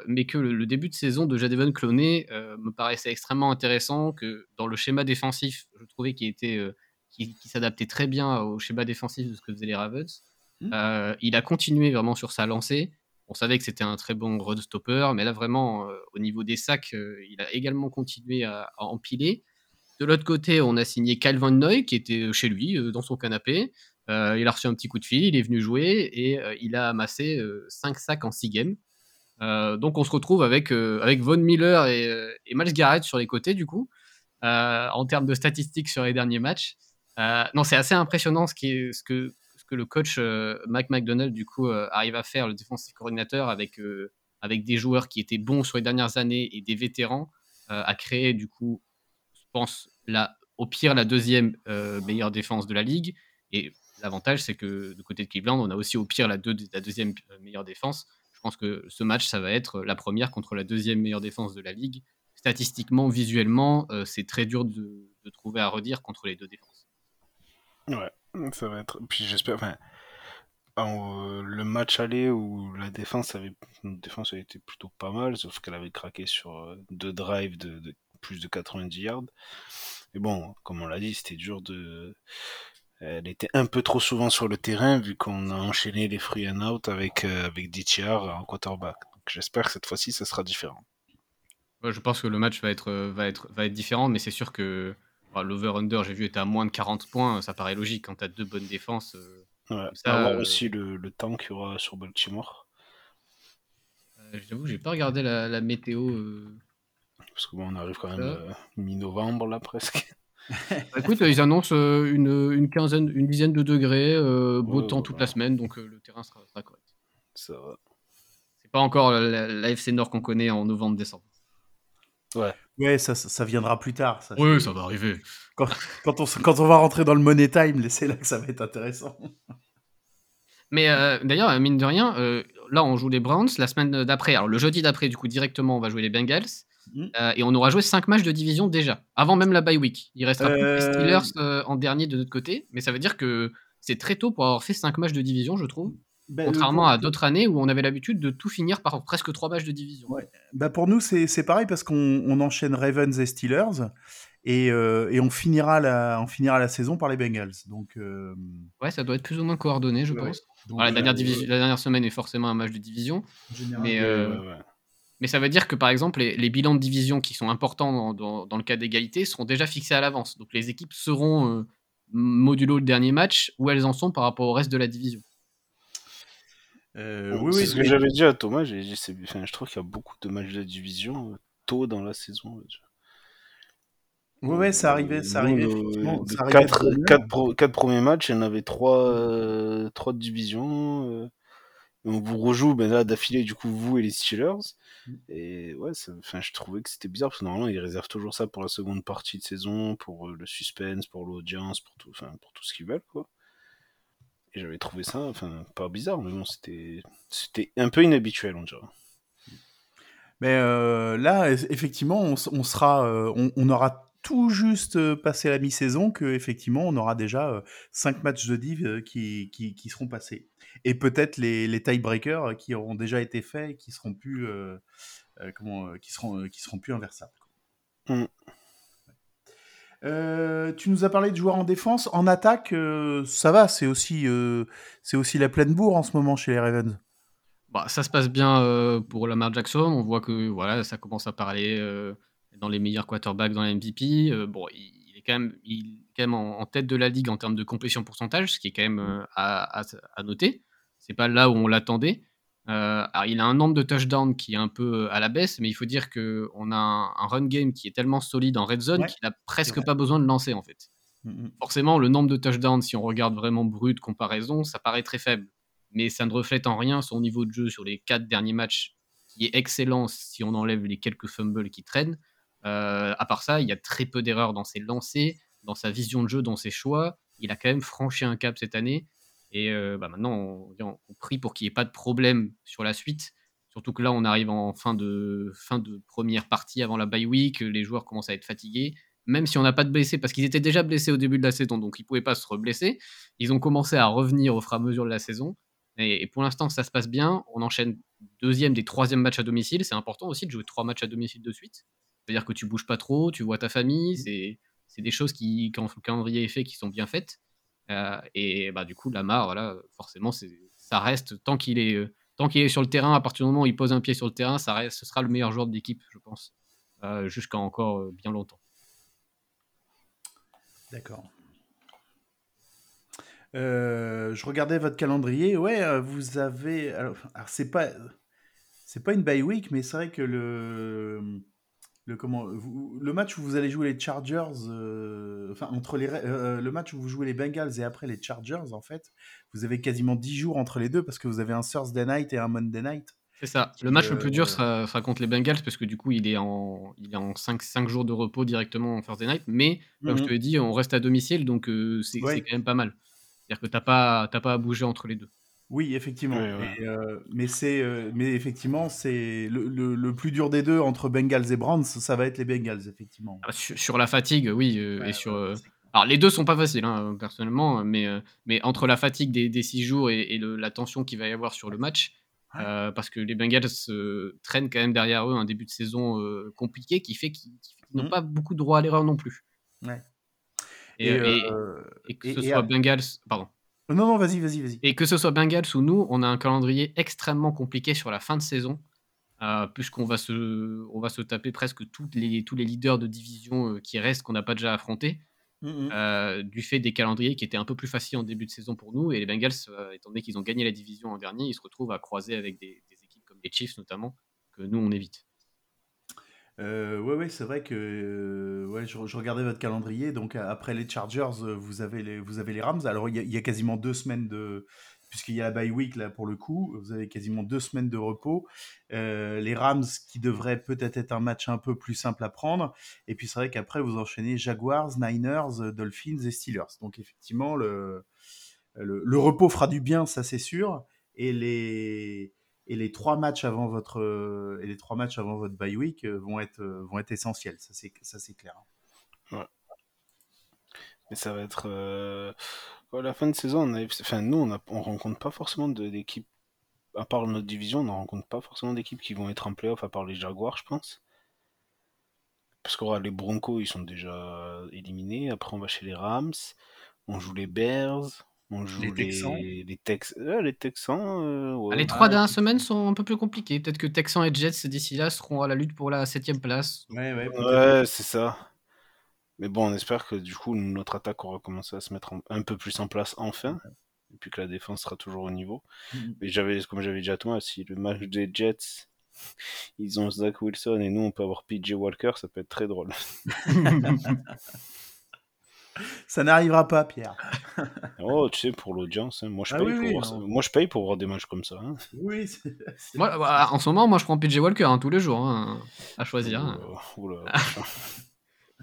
mais que le, début de saison de Jadevon Cloné me paraissait extrêmement intéressant, que dans le schéma défensif, je trouvais qu'il était qui, qui s'adaptait très bien au schéma défensif de ce que faisaient les Ravens. Mmh. Euh, il a continué vraiment sur sa lancée. On savait que c'était un très bon road stopper, mais là vraiment, euh, au niveau des sacs, euh, il a également continué à, empiler. De l'autre côté, on a signé Calvin Noy, qui était chez lui, dans son canapé. il a reçu un petit coup de fil, il est venu jouer et il a amassé 5 sacs en 6 games. donc on se retrouve avec, avec Von Miller et, et Miles Garrett sur les côtés, du coup, en termes de statistiques sur les derniers matchs. non, c'est assez impressionnant ce, qui ce que que le coach euh, Mike McDonald du coup euh, arrive à faire, le défensif coordinateur, avec, euh, avec des joueurs qui étaient bons sur les dernières années et des vétérans, à créer du coup, je pense, la, au pire la deuxième meilleure défense de la ligue. Et l'avantage, c'est que du côté de Cleveland, on a aussi au pire la, la deuxième meilleure défense. Je pense que ce match, ça va être la première contre la deuxième meilleure défense de la ligue. Statistiquement, visuellement, c'est très dur de, de trouver à redire contre les deux défenses. Ouais, ça va être. Puis j'espère. Enfin, euh, le match aller où la défense avait, défense a été plutôt pas mal, sauf qu'elle avait craqué sur euh, deux drives de, plus de 90 yards. Mais bon, comme on l'a dit, c'était dur de. Elle était un peu trop souvent sur le terrain vu qu'on a enchaîné les free and out avec euh, avec en quarterback. Donc j'espère que cette fois-ci, ça sera différent. je pense que le match va être va être va être différent, mais c'est sûr que l'over-under, j'ai vu, était à moins de 40 points. Ça paraît logique quand tu as deux bonnes défenses. Ouais, ça, voir euh, aussi le, le, temps qu'il y aura sur Baltimore. Euh, J'avoue, j'ai pas regardé la, la météo. Euh... Parce que bon, on arrive quand même euh, mi-novembre là presque. Bah, écoute, ils annoncent une, une, quinzaine, une dizaine de degrés, beau temps toute la semaine, donc le terrain sera, sera correct. Ça va. C'est pas encore l'AFC Nord qu'on connaît en novembre-décembre. Ouais. Ouais, ça, ça viendra plus tard. Ça, oui, ça va arriver. Quand, quand, on, quand on va rentrer dans le money time, c'est là que ça va être intéressant. Mais euh, d'ailleurs, mine de rien, euh, là, on joue les Browns la semaine d'après. Alors, le jeudi d'après, du coup, directement, on va jouer les Bengals. Euh, et on aura joué 5 matchs de division déjà, avant même la bye week. Il restera plus les Steelers en dernier de notre côté. Mais ça veut dire que c'est très tôt pour avoir fait 5 matchs de division, je trouve. Ben, Contrairement à d'autres années où on avait l'habitude de tout finir par presque trois matchs de division. Bah pour nous, c'est pareil parce qu'on enchaîne Ravens et Steelers et, euh, et, on, finira la, on finira la saison par les Bengals. Donc, euh, Ouais, ça doit être plus ou moins coordonné, je pense. la, dernière euh, la dernière semaine est forcément un match de division. Mais, mais ça veut dire que par exemple, les, les bilans de division qui sont importants dans, dans, le cas d'égalité seront déjà fixés à l'avance. Donc les équipes seront modulo le dernier match où elles en sont par rapport au reste de la division. Euh, oui, c'est ce que j'avais dit à Thomas. Enfin, je trouve qu'il y a beaucoup de matchs de division euh, tôt dans la saison. Oui, ouais, ça arrivait. Ça arrivait, les, quatre, quatre, premiers matchs, il y en avait trois, euh, trois divisions. on vous rejoue ben là d'affilée, du coup, vous et les Steelers. Mm. Et ouais, enfin, je trouvais que c'était bizarre parce que normalement, ils réservent toujours ça pour la seconde partie de saison, pour le suspense, pour l'audience, pour tout, enfin, pour tout ce qu'ils veulent, quoi j'avais trouvé ça, enfin, pas bizarre, mais bon, c'était, c'était un peu inhabituel, on dirait. Mais euh, là, effectivement, on, sera, euh, on, aura tout juste euh, passé la mi-saison que effectivement, on aura déjà cinq matchs de div qui, qui, seront passés. Et peut-être les, les tiebreakers qui auront déjà été faits et qui seront plus, comment, qui seront, qui seront plus inversables. Mmh. Euh, tu nous as parlé de joueurs en défense. En attaque, euh, ça va, c'est aussi, euh, aussi la pleine bourre en ce moment chez les Ravens. Bah, ça se passe bien pour Lamar Jackson. On voit que voilà, ça commence à parler dans les meilleurs quarterbacks dans la MVP. bon, il, est quand même, il quand même en, tête de la ligue en termes de complétion pourcentage, ce qui est quand même à, à, à noter. C'est pas là où on l'attendait. Euh, alors, il a un nombre de touchdowns qui est un peu euh, à la baisse, mais il faut dire qu'on a un, run game qui est tellement solide en red zone qu'il n'a presque pas besoin de lancer en fait. Mm, mm. Forcément, le nombre de touchdowns, si on regarde vraiment brut comparaison, ça paraît très faible. Mais ça ne reflète en rien son niveau de jeu sur les quatre derniers matchs, qui est excellent si on enlève les quelques fumbles qui traînent. Euh, à part ça, il y a très peu d'erreurs dans ses lancers, dans sa vision de jeu, dans ses choix. Il a quand même franchi un cap cette année. Et euh, bah, maintenant, on, prie pour qu'il n'y ait pas de problème sur la suite. Surtout que là, on arrive en fin de, fin de première partie avant la bye week. Les joueurs commencent à être fatigués. Même si on n'a pas de blessés, parce qu'ils étaient déjà blessés au début de la saison, donc ils ne pouvaient pas se reblesser. Ils ont commencé à revenir au fur et à mesure de la saison. Et, pour l'instant, ça se passe bien. On enchaîne deuxième des troisième matchs à domicile. C'est important aussi de jouer trois matchs à domicile de suite. C'est-à-dire que tu bouges pas trop, tu vois ta famille. Mmh. C'est des choses qui, quand le calendrier est fait, qui sont bien faites. Euh, et bah, du coup, Lamar, voilà, forcément, ça reste, tant qu'il est, euh, tant qu'il est sur le terrain, à partir du moment où il pose un pied sur le terrain, ça reste, ce sera le meilleur joueur de l'équipe, je pense, euh, jusqu'à encore bien longtemps. D'accord. je regardais votre calendrier. Ouais, vous avez. Alors, alors c'est pas, c'est pas une bye week, mais c'est vrai que le le, comment, le match où vous allez jouer les Chargers, euh, enfin entre les, euh, le match où vous jouez les Bengals et après les Chargers, en fait, vous avez quasiment 10 jours entre les deux parce que vous avez un Thursday night et un Monday night. C'est ça. Le match le plus dur euh, sera, contre les Bengals parce que du coup, il est en, il est en 5, 5 jours de repos directement en Thursday night. Mais comme je mhm. te l'ai dit, on reste à domicile donc c'est quand même pas mal. C'est-à-dire que tu n'as pas, pas à bouger entre les deux. Oui, effectivement. mais, c'est, mais effectivement, c'est le, plus dur des deux entre Bengals et Brands, ça va être les Bengals, effectivement. Ah, sur, la fatigue, oui, et sur. alors les deux sont pas faciles, hein, personnellement, mais, mais entre la fatigue des, six jours et, la tension qu'il va y avoir sur le match, parce que les Bengals traînent quand même derrière eux un début de saison compliqué qui fait qu'ils n'ont mmh. pas beaucoup de droit à l'erreur non plus. Ouais. Et, que ce soit Bengals, pardon. Non, non, vas-y, vas-y, vas-y. Et que ce soit Bengals ou nous, on a un calendrier extrêmement compliqué sur la fin de saison, euh, puisqu'on va se, on va se taper presque toutes les, tous les leaders de division euh, qui restent, qu'on n'a pas déjà affrontés, mmh, mmh. euh, du fait des calendriers qui étaient un peu plus faciles en début de saison pour nous. Et les Bengals, étant donné qu'ils ont gagné la division en dernier, ils se retrouvent à croiser avec des, des équipes comme les Chiefs notamment, que nous, on évite. Euh, ouais, ouais, c'est vrai que euh, ouais, je, regardais votre calendrier. Donc, après les Chargers, euh, vous avez les, vous avez les Rams. Alors, il y, a quasiment deux semaines de. Puisqu'il y a la bye week, là, pour le coup, vous avez quasiment deux semaines de repos. les Rams qui devraient peut-être être un match un peu plus simple à prendre. Et puis, c'est vrai qu'après, vous enchaînez Jaguars, Niners, Dolphins et Steelers. Donc, effectivement, le, le, le repos fera du bien, ça, c'est sûr. Et les et les trois matchs avant votre euh, et les trois matchs avant votre bye week euh, vont être euh, vont être essentiels. Ça c'est ça c'est clair ouais. mais ça va être à la fin de saison on enfin nous on, a... on rencontre pas forcément d'équipes à part notre division on ne rencontre pas forcément d'équipes qui vont être en playoff à part les Jaguars je pense. Parce qu'aura les Broncos ils sont déjà éliminés. Après on va chez les Rams. On joue les Bears on joue les Texans. Les, les, les Texans. Euh, ah, les trois dernières semaines sont un peu plus compliquées. Peut-être que Texans et Jets d'ici là seront à la lutte pour la septième place. Ouais, ouais, ouais c'est ça. Mais bon, on espère que du coup notre attaque aura commencé à se mettre un peu plus en place enfin. Et puis que la défense sera toujours au niveau. Mm-hmm. Mais j'avais, comme j'avais dit à toi, si le match des Jets, ils ont Zach Wilson et nous on peut avoir PJ Walker, ça peut être très drôle. Ça n'arrivera pas, Pierre. oh, tu sais, pour l'audience, hein. moi, je ah paye pour voir moi je paye pour voir des matchs comme ça. Hein. Oui, moi, bah, en ce moment, moi je prends PJ Walker hein, tous les jours à choisir. Oh, là.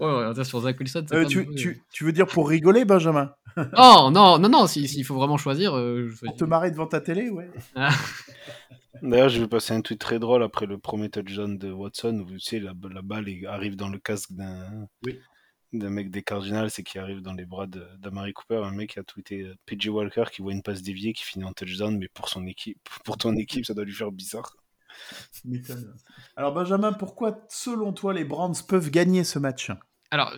ouais, ouais, sur Zach Wilson. Euh, tu, tu, tu, veux dire pour rigoler, Benjamin? Oh, non, non, non, s'il si, faut vraiment choisir. Euh, pour te marrer devant ta télé, ouais. D'ailleurs, je vais passer un tweet très drôle après le premier touchdown de Watson où tu sais, la, la balle arrive dans le casque d'un. Oui d'un mec des Cardinals et qui arrive dans les bras d'Amari Cooper, un mec qui a tweeté euh, PJ Walker qui voit une passe déviée qui finit en touchdown, mais pour son équipe, pour ton équipe, ça doit lui faire bizarre. Alors Benjamin, pourquoi selon toi les Browns peuvent gagner ce match? Alors,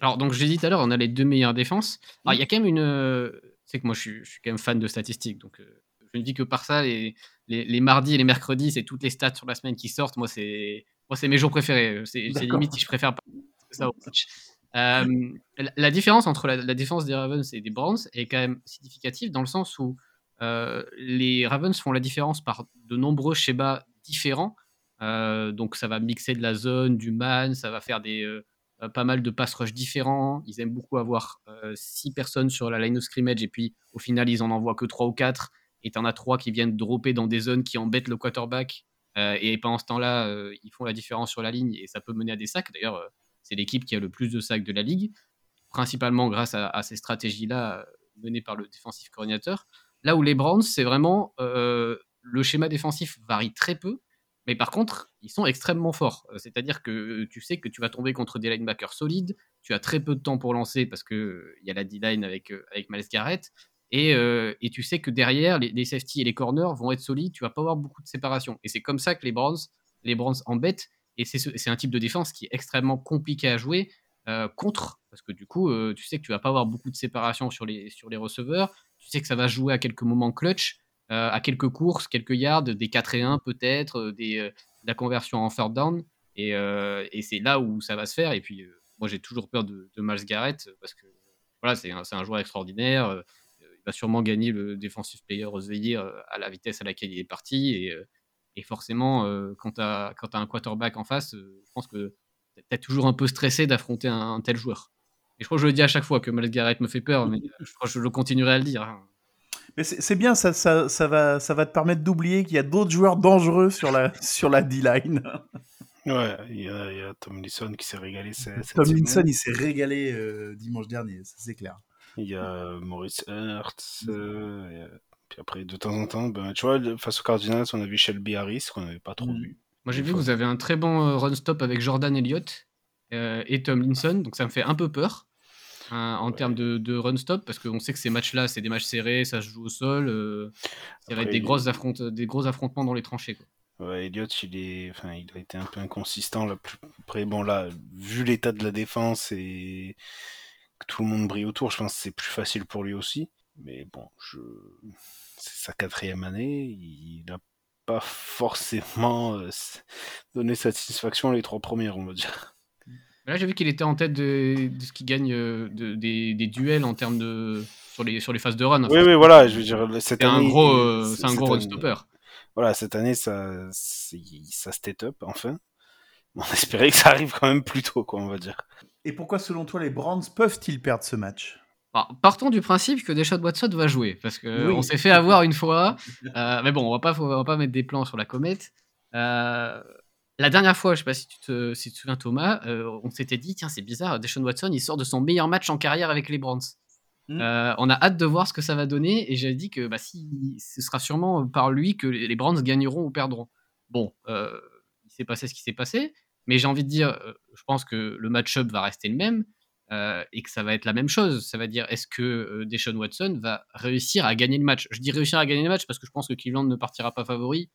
alors, donc je l'ai dit tout à l'heure, on a les deux meilleures défenses. Alors, il y a quand même une. Euh, c'est que moi, je suis, je suis, quand même fan de statistiques. Donc, euh, je ne dis que par ça. Les, les, mardis et les mercredis, c'est toutes les stats sur la semaine qui sortent. Moi, c'est moi, c'est mes jours préférés. C'est limite si je préfère pas ça au match. Euh, la différence entre la, défense des Ravens et des Browns est quand même significative dans le sens où euh, les Ravens font la différence par de nombreux schémas différents. Euh, donc ça va mixer de la zone, du man, ça va faire des, pas mal de pass rush différents. Ils aiment beaucoup avoir 6 personnes sur la line of scrimmage et puis au final ils en envoient que 3 ou 4 et en as 3 qui viennent dropper dans des zones qui embêtent le quarterback. et pendant ce temps-là, ils font la différence sur la ligne et ça peut mener à des sacs. D'ailleurs, c'est l'équipe qui a le plus de sacs de la ligue, principalement grâce à, ces stratégies-là euh, menées par le défensif coordinateur. Là où les Browns, c'est vraiment euh, le schéma défensif varie très peu, mais par contre, ils sont extrêmement forts. Euh, c'est-à-dire que tu sais que tu vas tomber contre des linebackers solides, tu as très peu de temps pour lancer parce qu'il y a la D-line avec, avec Miles Garrett, et, et, tu sais que derrière, les, les safety et les corners vont être solides, tu vas pas avoir beaucoup de séparation. Et c'est comme ça que les Browns, les Browns embêtent, et c'est un type de défense qui est extrêmement compliqué à jouer euh, contre, parce que du coup, euh, tu sais que tu vas pas avoir beaucoup de séparation sur les, sur les receveurs, tu sais que ça va jouer à quelques moments clutch, euh, à quelques courses, quelques yards, des 4 et 1 peut-être, des la conversion en third down, et, c'est là où ça va se faire. Et puis, moi, j'ai toujours peur de, de Miles Garrett, parce que voilà, c'est un, un, joueur extraordinaire, il va sûrement gagner le Defensive Player of the Year à la vitesse à laquelle il est parti, et et forcément, euh, quand tu as, as, un quarterback en face, euh, je pense que tu es toujours un peu stressé d'affronter un, tel joueur. Et je crois que je le dis à chaque fois que Miles Garrett me fait peur, mais je crois que je continuerai à le dire. Hein. Mais c'est bien, ça, ça, ça, va, ça va te permettre d'oublier qu'il y a d'autres joueurs dangereux sur la, sur la D-line. Ouais, il y, a, Tom Linson qui s'est régalé. Tom Linson, il s'est régalé euh, dimanche dernier, c'est clair. Il y a Maurice Hertz. Euh, puis après, de temps en temps, ben, tu vois, face aux Cardinals, on a vu Shelby Harris, qu'on n'avait pas trop Mm. vu. Moi, j'ai vu que vous avez un très bon euh, run-stop avec Jordan Elliott euh, et Tomlinson, donc ça me fait un peu peur hein, en Ouais. termes de, de run-stop, parce qu'on sait que ces matchs-là, c'est des matchs serrés, ça se joue au sol, euh, ça va être des, il- grosses affronte- des gros affrontements dans les tranchées. Quoi. Ouais, Elliott, il est, enfin, il a été un peu inconsistant là. plus- Après, bon là, vu l'état de la défense et que tout le monde brille autour, je pense que c'est plus facile pour lui aussi. Mais bon, je, c'est sa quatrième année, il n'a pas forcément euh, donné satisfaction les trois premières, on va dire. Là, j'ai vu qu'il était en tête de, de ce qui gagne euh, de- des, des duels en termes de sur les sur les phases de run. Oui, oui, voilà, je veux dire, cette c'est un année, gros, euh, c'est un cette gros année- run-stopper. Voilà, cette année, ça, ça step up enfin. On espérait que ça arrive quand même plus tôt, quoi, on va dire. Et pourquoi, selon toi, les Browns peuvent-ils perdre ce match? Alors, partons du principe que Deshaun Watson va jouer, parce que Oui. on s'est fait avoir une fois. euh, mais bon, on va pas, on va pas mettre des plans sur la comète. Euh, la dernière fois, je sais pas si tu te, si tu te souviens Thomas, euh, on s'était dit tiens c'est bizarre, Deshaun Watson il sort de son meilleur match en carrière avec les Browns. Mm. Euh, on a hâte de voir ce que ça va donner et j'ai dit que bah, si, ce sera sûrement par lui que les Browns gagneront ou perdront. Bon, il s'est passé ce qui s'est passé, mais j'ai envie de dire, je pense que le match-up va rester le même euh, et que ça va être la même chose. Ça va dire, est-ce que euh, Deshaun Watson va réussir à gagner le match? Je dis réussir à gagner le match parce que je pense que Cleveland ne partira pas favori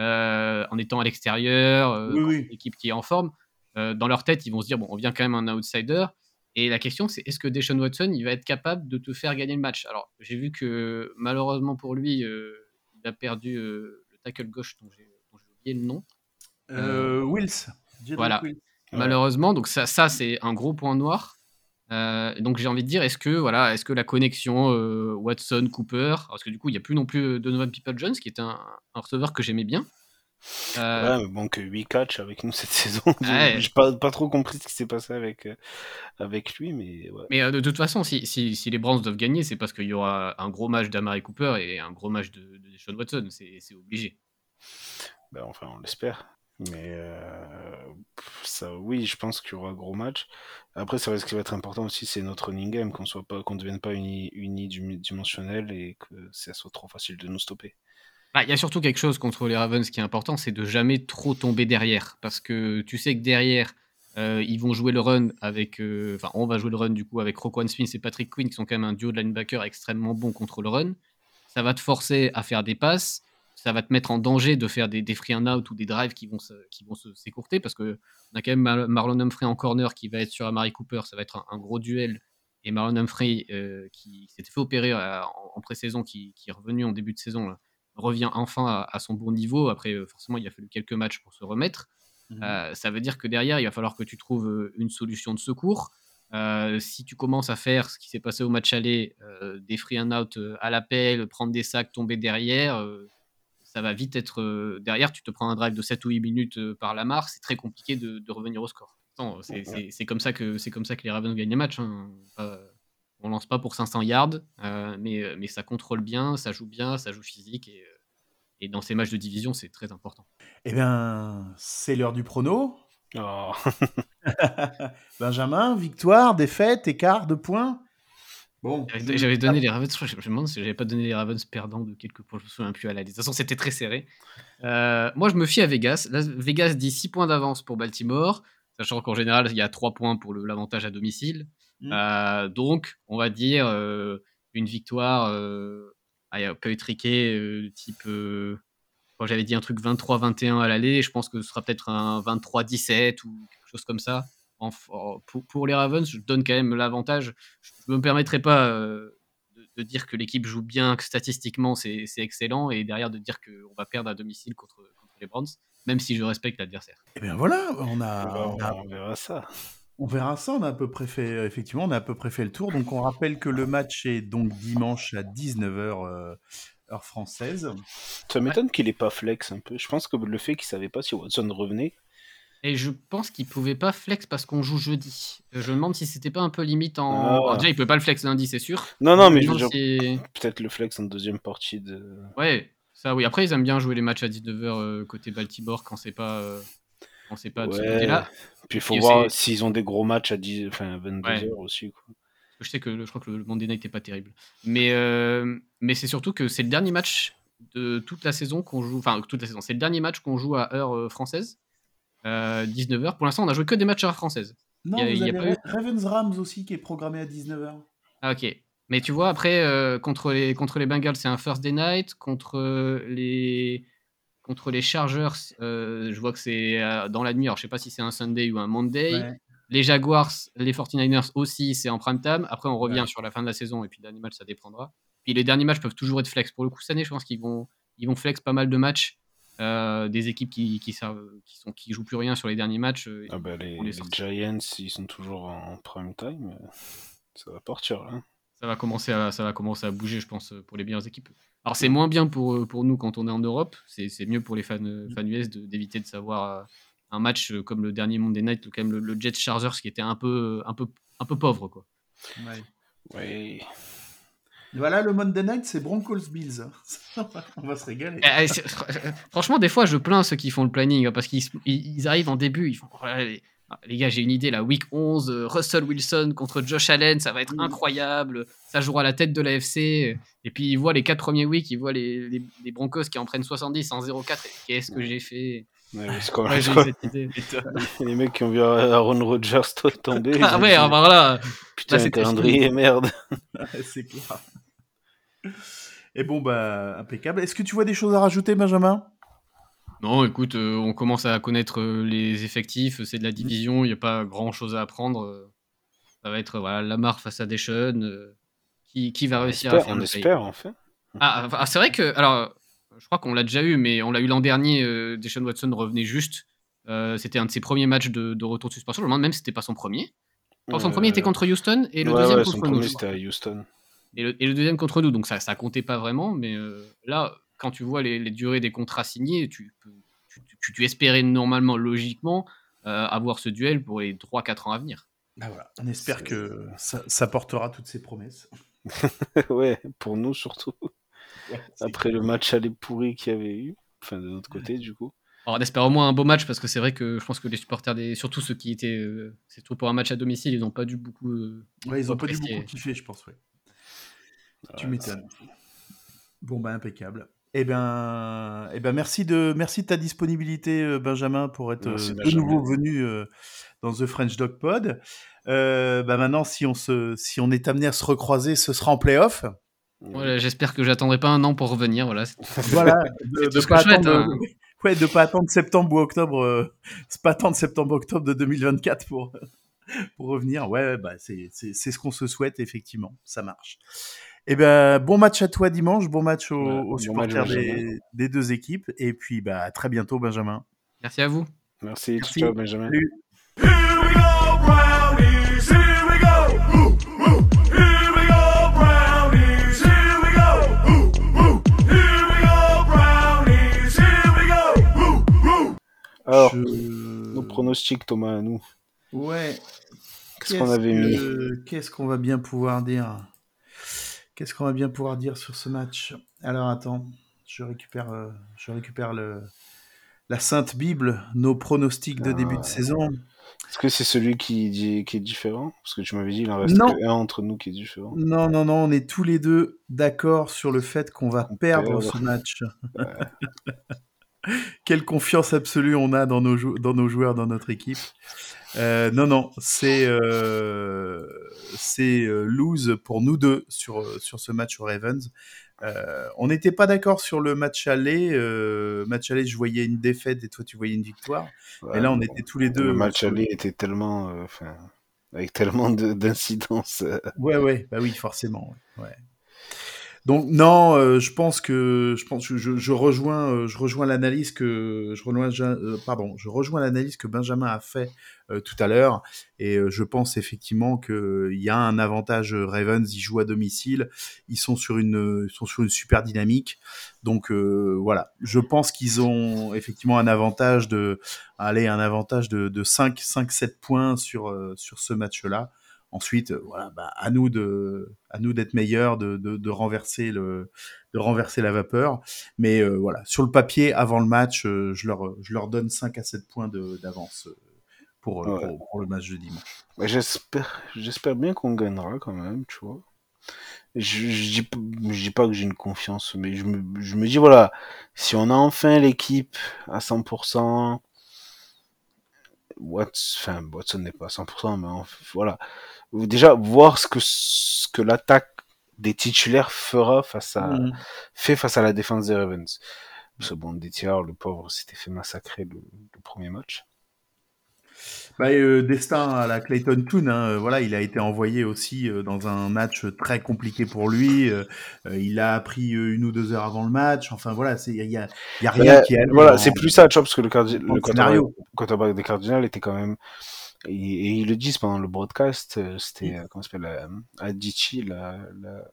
euh, en étant à l'extérieur, euh, Oui, contre oui. une équipe qui est en forme. Euh, dans leur tête, ils vont se dire, bon, on vient quand même un outsider. Et la question, c'est est-ce que Deshaun Watson, il va être capable de te faire gagner le match? Alors, j'ai vu que malheureusement pour lui, euh, il a perdu euh, le tackle gauche dont j'ai oublié le nom. Euh, Wills. Voilà. Wills. Malheureusement, donc ça, ça c'est un gros point noir. Euh, donc j'ai envie de dire, est-ce que voilà, est-ce que la connexion euh, Watson Cooper, parce que du coup il n'y a plus non plus euh, Donovan People Jones qui est un, un receveur que j'aimais bien. Euh, Ouais, mais bon, que 8 catchs avec nous cette saison. Ouais. J'ai pas, pas trop compris ce qui s'est passé avec, avec lui, mais ouais. Mais de toute façon, si, si, si les Browns doivent gagner, c'est parce qu'il y aura un gros match d'Amari Cooper et un gros match de, de Deshaun Watson. C'est c'est obligé. Ben, enfin, on l'espère. Mais euh, ça, oui, je pense qu'il y aura gros match. Après, ça ce qui va être important aussi, c'est notre running game, qu'on ne devienne pas uni, unidimensionnel et que ça soit trop facile de nous stopper. Bah, Il y a surtout quelque chose contre les Ravens qui est important, c'est de jamais trop tomber derrière. Parce que tu sais que derrière, euh, ils vont jouer le run avec. euh, Enfin, on va jouer le run du coup avec Roquan Smith et Patrick Quinn, qui sont quand même un duo de linebacker extrêmement bon contre le run. Ça va te forcer à faire des passes. Ça va te mettre en danger de faire des, des free and out ou des drives qui vont se- qui vont se- s'écourter. Parce que on a quand même Mar- Marlon Humphrey en corner qui va être sur Amari Cooper. Ça va être un, un gros duel. Et Marlon Humphrey, euh, qui s'était fait opérer euh, en, en pré-saison, qui, qui est revenu en début de saison, là, revient enfin à, à son bon niveau. Après, euh, forcément, il a fallu quelques matchs pour se remettre. Euh, ça veut dire que derrière, il va falloir que tu trouves une solution de secours. Euh, si tu commences à faire ce qui s'est passé au match aller, euh, des free and out à l'appel, prendre des sacs, tomber derrière, ça va vite être euh, derrière. Tu te prends un drive de 7 ou 8 minutes euh, par la marque, c'est très compliqué de, de revenir au score. C'est comme, ça que- c'est comme ça que les Ravens gagnent les matchs. hein. Pas- on lance pas pour 500 yards, euh, mais, mais ça contrôle bien, ça joue bien, ça joue physique. Et, euh, et dans ces matchs de division, c'est très important. Eh bien, c'est l'heure du prono. Oh. Benjamin, victoire, défaite, écart de points. Bon. J'avais donné les Ravens, je, me demande si j'avais pas donné les Ravens perdants de quelques points, je me souviens plus à la De toute façon, c'était très serré. Euh, moi, je me fie à Vegas. Là, Vegas dit 6 points d'avance pour Baltimore, sachant qu'en général, il y a 3 points pour l'avantage à domicile. Mm. Euh, donc, on va dire euh, une victoire ah, un peu étriquée, type. j'avais dit un truc 23-21 à l'aller, je pense que ce sera peut-être un 23-17 ou quelque chose comme ça. En- en- pour, pour les Ravens, je donne quand même l'avantage. Je ne me permettrai pas euh, de, de dire que l'équipe joue bien, que statistiquement c'est excellent, et derrière de dire qu'on va perdre à domicile contre, contre les Browns, même si je respecte l'adversaire. Eh bien voilà, on a, On a- on verra ça. on verra ça. On a à peu près fait, effectivement, on a à peu près fait le tour. Donc on rappelle que le match est donc dimanche à 19h heure française. Ça m'étonne qu'il ait pas flex un peu. Je pense que le fait qu'il savait pas si Watson revenait. Et je pense qu'il pouvait pas flex parce qu'on joue jeudi. Euh, Je me demande si c'était pas un peu limite en. Ah. Alors déjà, il pouvait pas le flex lundi, c'est sûr. Non, non, mais si- peut-être le flex en deuxième partie de. Ouais, ça oui. Après, ils aiment bien jouer les matchs à 19h côté Baltimore quand c'est pas, euh, quand c'est pas de ce côté-là. Puis il faut Et voir s'ils ont des gros matchs à 10... enfin, 22h Ouais. aussi. Quoi. Je sais que je crois que le Monday Night n'est pas terrible. Mais, mais c'est surtout que c'est le dernier match de toute la saison qu'on joue. Enfin, toute la saison. C'est le dernier match qu'on joue à heure française. 19h. Pour l'instant, on a joué que des matchs à heure française. Non, il y a, vous avez Ravens Rams aussi qui est programmé à 19h. Ah, ok. Mais tu vois, après, euh, contre, les, contre les Bengals, c'est un First Day Night. Contre les, contre les Chargers, euh, je vois que c'est euh, dans la nuit. Alors, je sais pas si c'est un Sunday ou un Monday. Les Jaguars, les 49ers aussi, c'est en prime time. Après, on revient sur la fin de la saison et puis le dernier match, ça dépendra. Puis les derniers matchs peuvent toujours être flex. Pour le coup, cette année, je pense qu'ils vont, ils vont flex pas mal de matchs. Des équipes qui, qui, qui, sont, qui jouent plus rien sur les derniers matchs. Ah bah les, les, Giants, ils sont toujours en prime time. Ça va partir là ça va commencer à, ça va commencer à bouger, je pense, pour les meilleures équipes. Alors, c'est moins bien pour, pour nous quand on est en Europe. C'est mieux pour les fans, fans US d'éviter de, savoir euh, un match comme le dernier Monday Night, ou quand même le, le Jets Chargers qui était un peu, un peu, un peu pauvre. Quoi. Oui. Voilà, le Monday Night, c'est Broncos Bills. on va se régaler. Eh, eh, franchement, des fois, je plains ceux qui font le planning parce qu'ils arrivent en début, ils font oh ah, les gars, j'ai une idée, la week 11, euh, Russell Wilson contre Josh Allen, ça va être incroyable. Ça jouera à la tête de la FC. Et puis, il voit les quatre premiers weeks, il voit les, les, Broncos qui en prennent 70 en 0-4. Qu'est-ce que j'ai fait? Les mecs qui ont vu Aaron Rodgers tomber. Ah ouais, alors voilà. Putain, c'est calendrier, merde. c'est clair. Et bon, bah, impeccable. Est-ce que tu vois des choses à rajouter, Benjamin? Non, écoute, euh, on commence à connaître euh, les effectifs, c'est de la mmh. division, il n'y a pas grand-chose à apprendre. Euh. ça va être voilà, Lamar face à Deshaun. qui, qui va réussir à faire On espère, en fait. Ah, ah, c'est vrai que, alors, je crois qu'on l'a déjà eu, mais on l'a eu l'an dernier. Deshaun Watson revenait juste. c'était un de ses premiers matchs de, retour de suspension. Je me demande même si c'était pas son premier. son premier était contre Houston et le deuxième contre nous. c'était à Houston. Et le, et le, deuxième contre nous, donc ça, ça comptait pas vraiment. Mais là, quand tu vois les, durées des contrats signés, tu, tu, espérais normalement, logiquement, euh, avoir ce duel pour les 3-4 ans à venir. Bah voilà. On espère que ça, portera toutes ces promesses. ouais, pour nous surtout. Après le match aller pourri qu'il y avait eu, enfin de notre côté du coup. Alors, on espère au moins un beau match parce que c'est vrai que je pense que les supporters, des... surtout ceux qui étaient, euh, c'est tout pour un match à domicile, ils n'ont pas dû beaucoup. Euh, ouais, ils n'ont pas dû beaucoup kiffer, je pense. Ouais. Tu m'étonnes. Bon, bah, impeccable. Eh bien, eh ben merci, de, merci de ta disponibilité, euh, Benjamin, pour être euh, de nouveau venu euh, dans The French Dog Pod. bah maintenant, si on, se, si on est amené à se recroiser, ce sera en playoff. Voilà, J'espère que j'attendrai pas un an pour revenir. Voilà, voilà de ne pas, attendre, hein. ouais, de pas attendre septembre ou octobre, c'est pas attendre septembre-octobre de 2024 pour, pour revenir. Ouais, bah, c'est ce qu'on se souhaite, effectivement. Ça marche. Eh ben, bon match à toi dimanche, bon match aux, supporters des, deux équipes, et puis bah, à très bientôt, Benjamin. Merci à vous. Merci, ciao, Benjamin. Alors, nos pronostics, Thomas, à nous. Ouais. Qu'est-ce qu'on avait mis Qu'est-ce qu'on va bien pouvoir dire? Qu'est-ce qu'on va bien pouvoir dire sur ce match? Alors attends, je récupère, euh, je récupère le, la Sainte Bible, nos pronostics de début de ah. saison. Est-ce que c'est celui qui, qui est différent? Parce que tu m'avais dit, il en reste un entre nous qui est différent. Non, non, non, on est tous les deux d'accord sur le fait qu'on va perdre ce match. Quelle confiance absolue on a dans nos, dans nos joueurs, dans notre équipe. Euh, non, non, c'est euh, c'est euh, lose pour nous deux sur, sur ce match au Ravens. on n'était pas d'accord sur le match aller. match aller, je voyais une défaite et toi tu voyais une victoire. et là, on était tous les deux. Le match aller était tellement, avec tellement d'incidences. Ouais, ouais, bah oui, forcément. Ouais. Donc non, euh, je pense que je rejoins euh, je rejoins l'analyse que je rejoins euh, je rejoins l'analyse que Benjamin a fait tout à l'heure. Et je pense effectivement que il y a un avantage Ravens ils jouent à domicile ils sont sur une ils sont sur une super dynamique. Donc voilà. Je pense qu'ils ont effectivement un avantage de aller un avantage de, de 5 5 7 points sur sur ce match là Ensuite, euh, voilà, bah, à nous de, à nous d'être meilleurs, de, de, renverser le, de renverser la vapeur. Mais euh, voilà, sur le papier, avant le match, euh, je leur, je leur donne 5 à 7 points d'avance pour, pour, le match de dimanche. Bah, j'espère, j'espère bien qu'on gagnera quand même, tu vois. Je, je, dis, je dis pas que j'ai une confiance, mais je me, je me dis voilà, si on a enfin l'équipe à 100%, enfin, Watson n'est pas à 100%, mais voilà. Déjà, voir ce que, ce que l'attaque des titulaires fera face à, mm. fait face à la défense des Ravens. Parce que bon, le pauvre, s'était fait massacrer le, premier match. Bah, euh, destin à la Clayton Toon, hein, euh, voilà, il a été envoyé aussi euh, dans un match très compliqué pour lui. il a appris une ou deux heures avant le match. Enfin voilà, il y a, y a, rien qui est. Voilà, c'est plus ça, parce que le, le quarterback des Cardinals était quand même et, ils le disent pendant le broadcast, c'était, comment s'appelle, Adichie, la, la,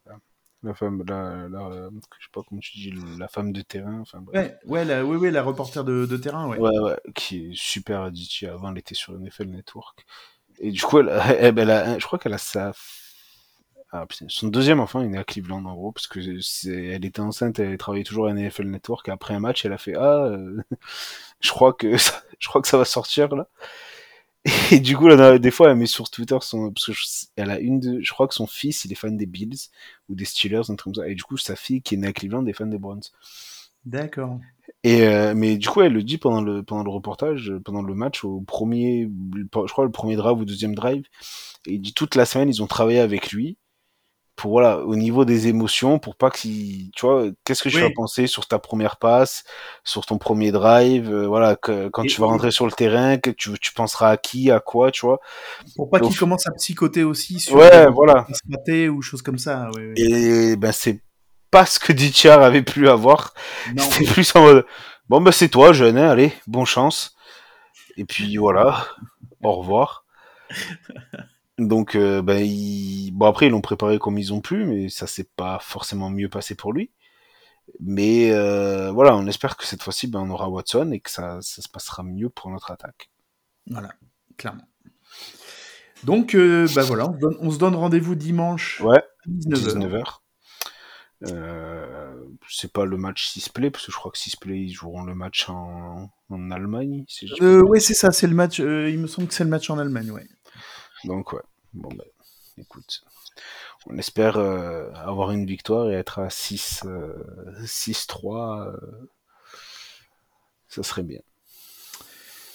la femme, la, la, je sais pas comment tu dis, la femme de terrain. Enfin, Ouais, ouais, la, oui, oui, la reporter de, de terrain, ouais. Ouais, ouais, qui est super additive. Avant, elle était sur NFL Network. Et du coup, elle, elle, elle a, je crois qu'elle a sa, ah, son deuxième enfant, il est à Cleveland, en gros, parce que elle était enceinte, elle travaillait toujours à NFL Network, et après un match, elle a fait, ah, euh, je crois que ça, je crois que ça va sortir, là. Et du coup, là, des fois, elle met sur Twitter son, parce que elle a une de, je crois que son fils, il est fan des Bills ou des Steelers, un truc comme ça. Et du coup, sa fille, qui est née à Cleveland, est fan des Browns. D'accord. Et euh, mais du coup, elle le dit pendant le pendant le reportage, pendant le match, au premier, je crois le premier drive ou deuxième drive. Et il dit toute la semaine, ils ont travaillé avec lui pour voilà au niveau des émotions pour pas que tu vois qu'est-ce que tu vas penser sur ta première passe sur ton premier drive euh, voilà que, quand tu vas rentrer sur le terrain que tu, tu penseras à qui à quoi tu vois. Pour pas qu'il commence à psychoter aussi sur ouais voilà. ou choses comme ça et ben c'est pas ce que Ditchar avait pu avoir. C'était plus en mode bon ben c'est toi jeune hein, allez bonne chance. Et puis voilà au revoir donc, euh, ben, bon après ils l'ont préparé comme ils ont pu, mais ça s'est pas forcément mieux passé pour lui. Mais euh, voilà, on espère que cette fois-ci, ben, on aura Watson et que ça, ça, se passera mieux pour notre attaque. Voilà, clairement. Donc, euh, ben voilà, on, se donne, rendez-vous dimanche ouais, 19h. Euh, c'est pas le match Sisplay, parce que je crois que Sisplay, ils joueront le match en, en Allemagne. oui, c'est ça, c'est le match. il me semble que c'est le match en Allemagne, ouais. Donc ouais, bon ben, écoute, on espère euh, avoir une victoire et être à 6 6-3, euh, euh, ça serait bien.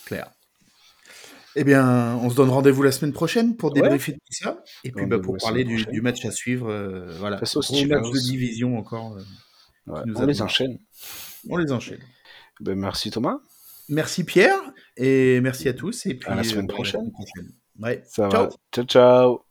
Claire. Eh bien, on se donne rendez-vous la semaine prochaine pour débriefer tout ça. Et puis bah, pour parler du, match à suivre. voilà. Face match de division encore. on les enchaîne. On les enchaîne. Ben, merci Thomas. Merci Pierre. Et merci à tous. Et puis, à la semaine prochaine. Ouais. Ça ciao. va. Ciao, ciao.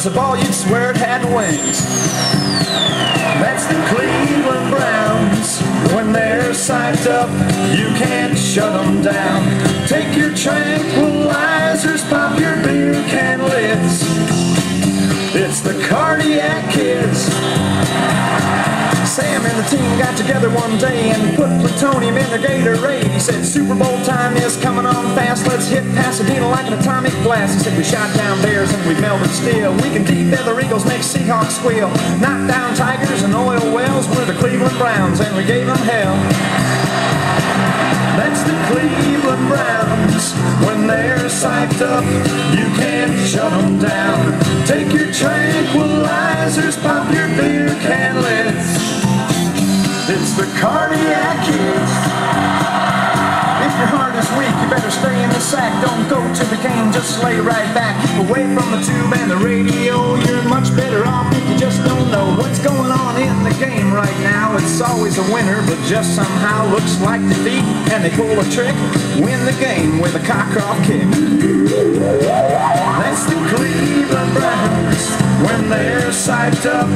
Throws the ball, you'd swear it had wings. That's the Cleveland Browns. When they're psyched up, you can't shut them down. The team got together one day and put plutonium in their Gatorade. He said, Super Bowl time is coming on fast. Let's hit Pasadena like an atomic blast. He said, We shot down bears and we melted steel. We can defeather eagles, make Seahawks squeal. Knock down tigers and oil wells. We're the Cleveland Browns and we gave them hell. That's the Cleveland Browns. When they're psyched up, you can't shut them down. Take your tranquilizers, pop your beer can lids. It's the cardiac kids. If your heart is weak, you better stay in the sack. Don't go to the game, just lay right back. Away from the tube and the radio. You're much better off if you just don't know what's going on in the game right now. It's always a winner, but just somehow looks like defeat. And they pull a trick, win the game with a cock off kick. That's the Cleveland Browns. When they're psyched up,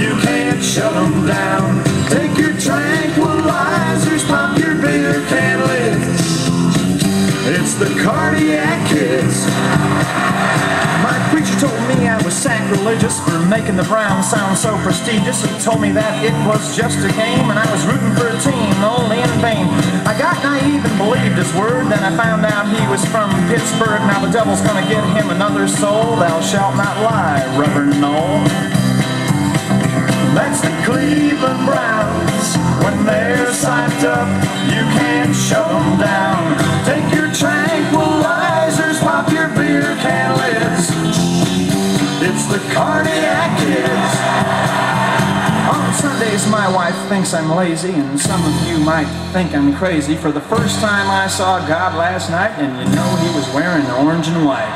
you can't shut them down. Take your tranquilizers, pop your beer can lids. It's the cardiac kids. Sacrilegious for making the Browns sound so prestigious. He told me that it was just a game and I was rooting for a team only in vain. I got naive and believed his word. Then I found out he was from Pittsburgh. Now the devil's gonna get him another soul. Thou shalt not lie, Reverend Noel. That's the Cleveland Browns. When they're psyched up, you can't shut them down. My wife thinks I'm lazy, and some of you might think I'm crazy. For the first time, I saw God last night, and you know he was wearing orange and white.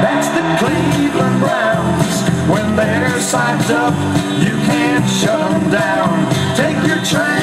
That's the Cleveland Browns. When they're psyched up, you can't shut them down. Take your train.